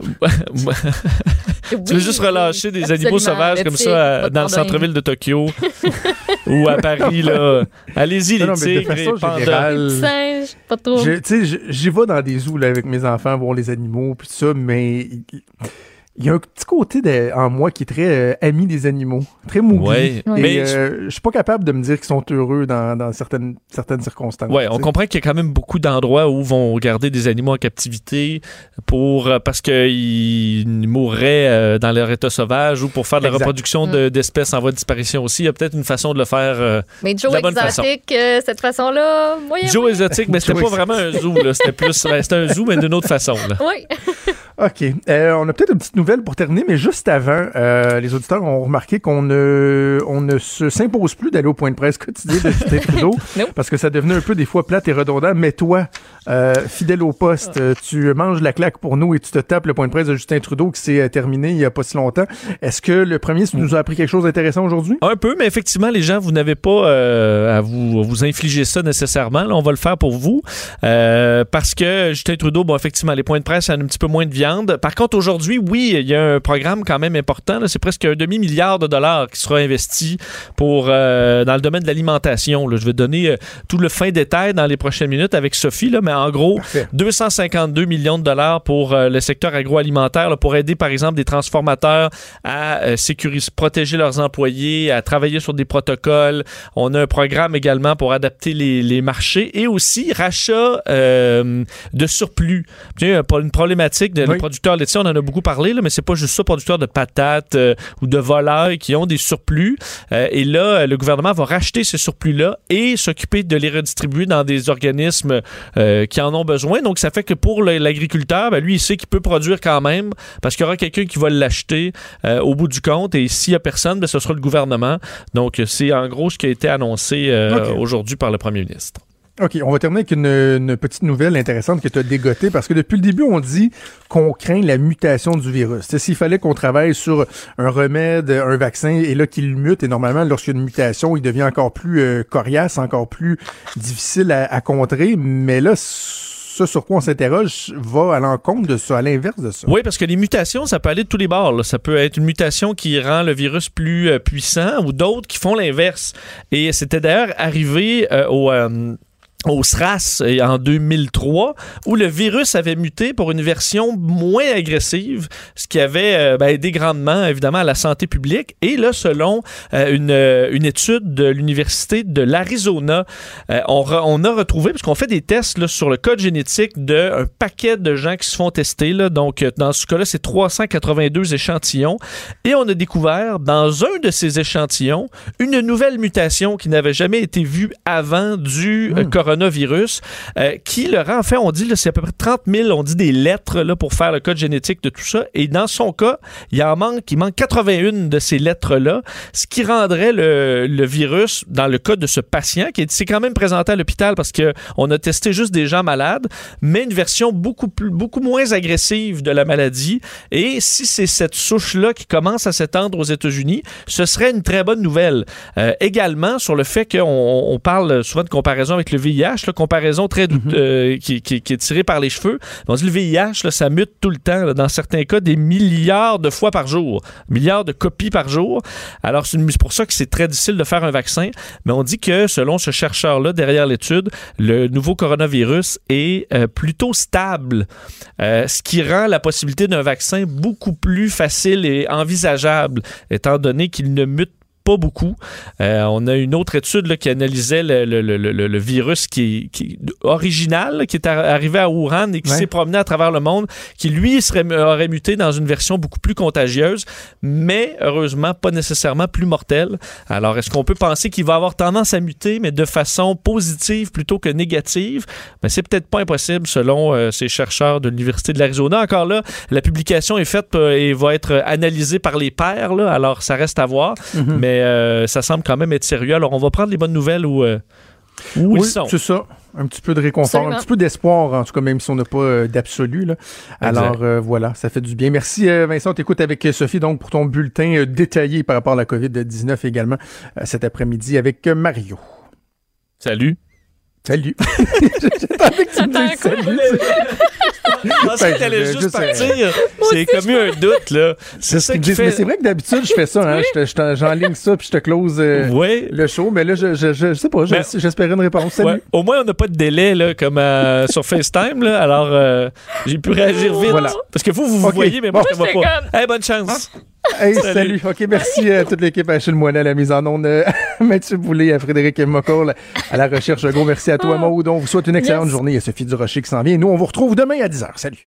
tu veux juste relâcher des animaux sauvages comme ça à- de dans le centre-ville de Tokyo ou à Paris, là. Allez-y, les tigres, les pandas. pas trop. J'y vais dans des zoos là, avec mes enfants, voir les animaux, puis tout ça, mais il- y a un petit côté de- en moi qui est très euh, ami des animaux, très mougli. Ouais, Et, mais euh, je suis pas capable de me dire qu'ils sont heureux dans, dans certaines, certaines circonstances. Ouais, on sais. comprend qu'il y a quand même beaucoup d'endroits où vont garder des animaux en captivité pour euh, parce qu'ils mourraient euh, dans leur état sauvage ou pour faire de la Exact. reproduction de- d'espèces en voie de disparition aussi. Il y a peut-être une façon de le faire. euh, Mais Joe de la bonne façon. exotique, euh, cette façon-là. Joe exotique, mais c'était pas vraiment un zoo. là. C'était plus, c'était un zoo mais d'une autre façon. là. Oui. OK. Euh, on a peut-être une petite nouvelle pour terminer, mais juste avant, euh, les auditeurs ont remarqué qu'on ne, on ne se s'impose plus d'aller au point de presse quotidien de Justin Trudeau parce que ça devenait un peu des fois plate et redondant. Mais toi, euh, fidèle au poste, euh, tu manges la claque pour nous et tu te tapes le point de presse de Justin Trudeau qui s'est euh, terminé il y a pas si longtemps. Est-ce que le premier nous a appris quelque chose d'intéressant aujourd'hui? Un peu, mais effectivement, les gens, vous n'avez pas euh, à, vous, à vous infliger ça nécessairement. Là, on va le faire pour vous. Euh, parce que Justin Trudeau, bon, effectivement, les points de presse, a un petit peu moins de viande. Par contre, aujourd'hui, oui, il y a un programme quand même important. C'est presque un demi-milliard de dollars qui sera investi pour euh, dans le domaine de l'alimentation. Je vais donner euh, tout le fin détail dans les prochaines minutes avec Sophie, là, mais en gros, Parfait. 252 millions de dollars pour euh, le secteur agroalimentaire, là, pour aider, par exemple, des transformateurs à sécuriser, protéger leurs employés, à travailler sur des protocoles. On a un programme également pour adapter les, les marchés et aussi rachat de surplus. Une problématique de Oui. producteurs laitiers, on en a beaucoup parlé, là, mais c'est pas juste ça, producteurs de patates euh, ou de volailles qui ont des surplus. Euh, et là, le gouvernement va racheter ces surplus-là et s'occuper de les redistribuer dans des organismes euh, qui en ont besoin. Donc, ça fait que pour l'agriculteur, ben, lui, il sait qu'il peut produire quand même parce qu'il y aura quelqu'un qui va l'acheter euh, au bout du compte. Et s'il n'y a personne, ben, ce sera le gouvernement. Donc, c'est en gros ce qui a été annoncé euh, aujourd'hui par le premier ministre. OK, on va terminer avec une, une petite nouvelle intéressante que tu as dégotée parce que depuis le début, on dit qu'on craint la mutation du virus. S'il fallait qu'on travaille sur un remède, un vaccin, et là qu'il mute, et normalement, lorsqu'il y a une mutation, il devient encore plus euh, coriace, encore plus difficile à, à contrer. Mais là, ce sur quoi on s'interroge va à l'encontre de ça, à l'inverse de ça. Oui, parce que les mutations, ça peut aller de tous les bords. là. Ça peut être une mutation qui rend le virus plus euh, puissant ou d'autres qui font l'inverse. Et c'était d'ailleurs arrivé euh, au... au SRAS euh, en 2003, où le virus avait muté pour une version moins agressive, ce qui avait euh, ben, aidé grandement, évidemment, à la santé publique. Et là, selon euh, une, une étude de l'Université de l'Arizona, on, a retrouvé, parce qu'on fait des tests sur le code génétique d'un paquet de gens qui se font tester. Là, donc, dans ce cas-là, c'est 382 échantillons. Et on a découvert, dans un de ces échantillons, une nouvelle mutation qui n'avait jamais été vue avant du coronavirus, euh, qui le rend, en fait, on dit, c'est à peu près 30 000, on dit des lettres là, pour faire le code génétique de tout ça. Et dans son cas, il en manque, il manque 81 de ces lettres-là, ce qui rendrait le, le virus, dans le cas de ce patient, qui est- s'est quand même présenté à l'hôpital parce qu'on a testé juste des gens malades, mais une version beaucoup, plus, beaucoup moins agressive de la maladie. Et si c'est cette souche-là qui commence à s'étendre aux États-Unis, ce serait une très bonne nouvelle. Euh, également, sur le fait qu'on on parle souvent de comparaison avec le VIH, là, comparaison très euh, qui, qui- qui est tirée par les cheveux. On dit le VIH, là, ça mute tout le temps, là, dans certains cas, des milliards de fois par jour, milliards de copies par jour. Alors, c'est pour ça que c'est très difficile de faire un vaccin. Mais on dit que, selon ce chercheur-là, derrière l'étude, le nouveau coronavirus est euh, plutôt stable, euh, ce qui rend la possibilité d'un vaccin beaucoup plus facile et envisageable, étant donné qu'il ne mute pas beaucoup. Euh, on a une autre étude là, qui analysait le, le- le- le- le virus qui, qui original, qui est ar- arrivé à Wuhan et qui Ouais. s'est promené à travers le monde, qui lui serait, aurait muté dans une version beaucoup plus contagieuse, mais heureusement pas nécessairement plus mortelle. Alors, est-ce qu'on peut penser qu'il va avoir tendance à muter, mais de façon positive plutôt que négative? Mais c'est peut-être pas impossible selon euh, ces chercheurs de l'Université de l'Arizona. Encore là, la publication est faite euh, et va être analysée par les pairs, là, alors ça reste à voir, Mhm. mais euh, ça semble quand même être sérieux. Alors, on va prendre les bonnes nouvelles où, euh, où oui, ils sont. c'est ça. Un petit peu de réconfort, Absolument. un petit peu d'espoir, en tout cas, même si on n'a pas euh, d'absolu. Alors, euh, voilà, ça fait du bien. Merci, euh, Vincent. T'écoutes avec euh, Sophie, donc, pour ton bulletin euh, détaillé par rapport à la COVID-19 également euh, cet après-midi avec euh, Mario. Salut. Salut. J'attendais que tu me dises salut. Je pensais que t'allais je- juste juste, partir. J'ai comme eu un doute, là. C'est ça qui disent, Mais fait. c'est vrai que d'habitude, je fais ça. Hein? J'enligne ça, puis je te close euh, Ouais. le show. Mais là, je, je, je, je sais pas. Ben, je- J'espérais une réponse. Salut. Ouais. Au moins, on n'a pas de délai là, comme euh, sur FaceTime. Là. Alors, euh, j'ai pu réagir vite. Voilà. Parce que vous, vous vous Ok. voyez, mais moi, Bon. je ne te vois pas. Hey, bonne chance. Hey, Salut. salut. OK, merci à toute l'équipe, à Achille Moinet à la mise en onde, euh, Mathieu Boulay, à Frédéric Mocoll, à la recherche. Un gros merci à toi, Maud. On vous souhaite une excellente Yes. journée. Il y a Sophie Durocher qui s'en vient. Nous, on vous retrouve demain à 10h. Salut.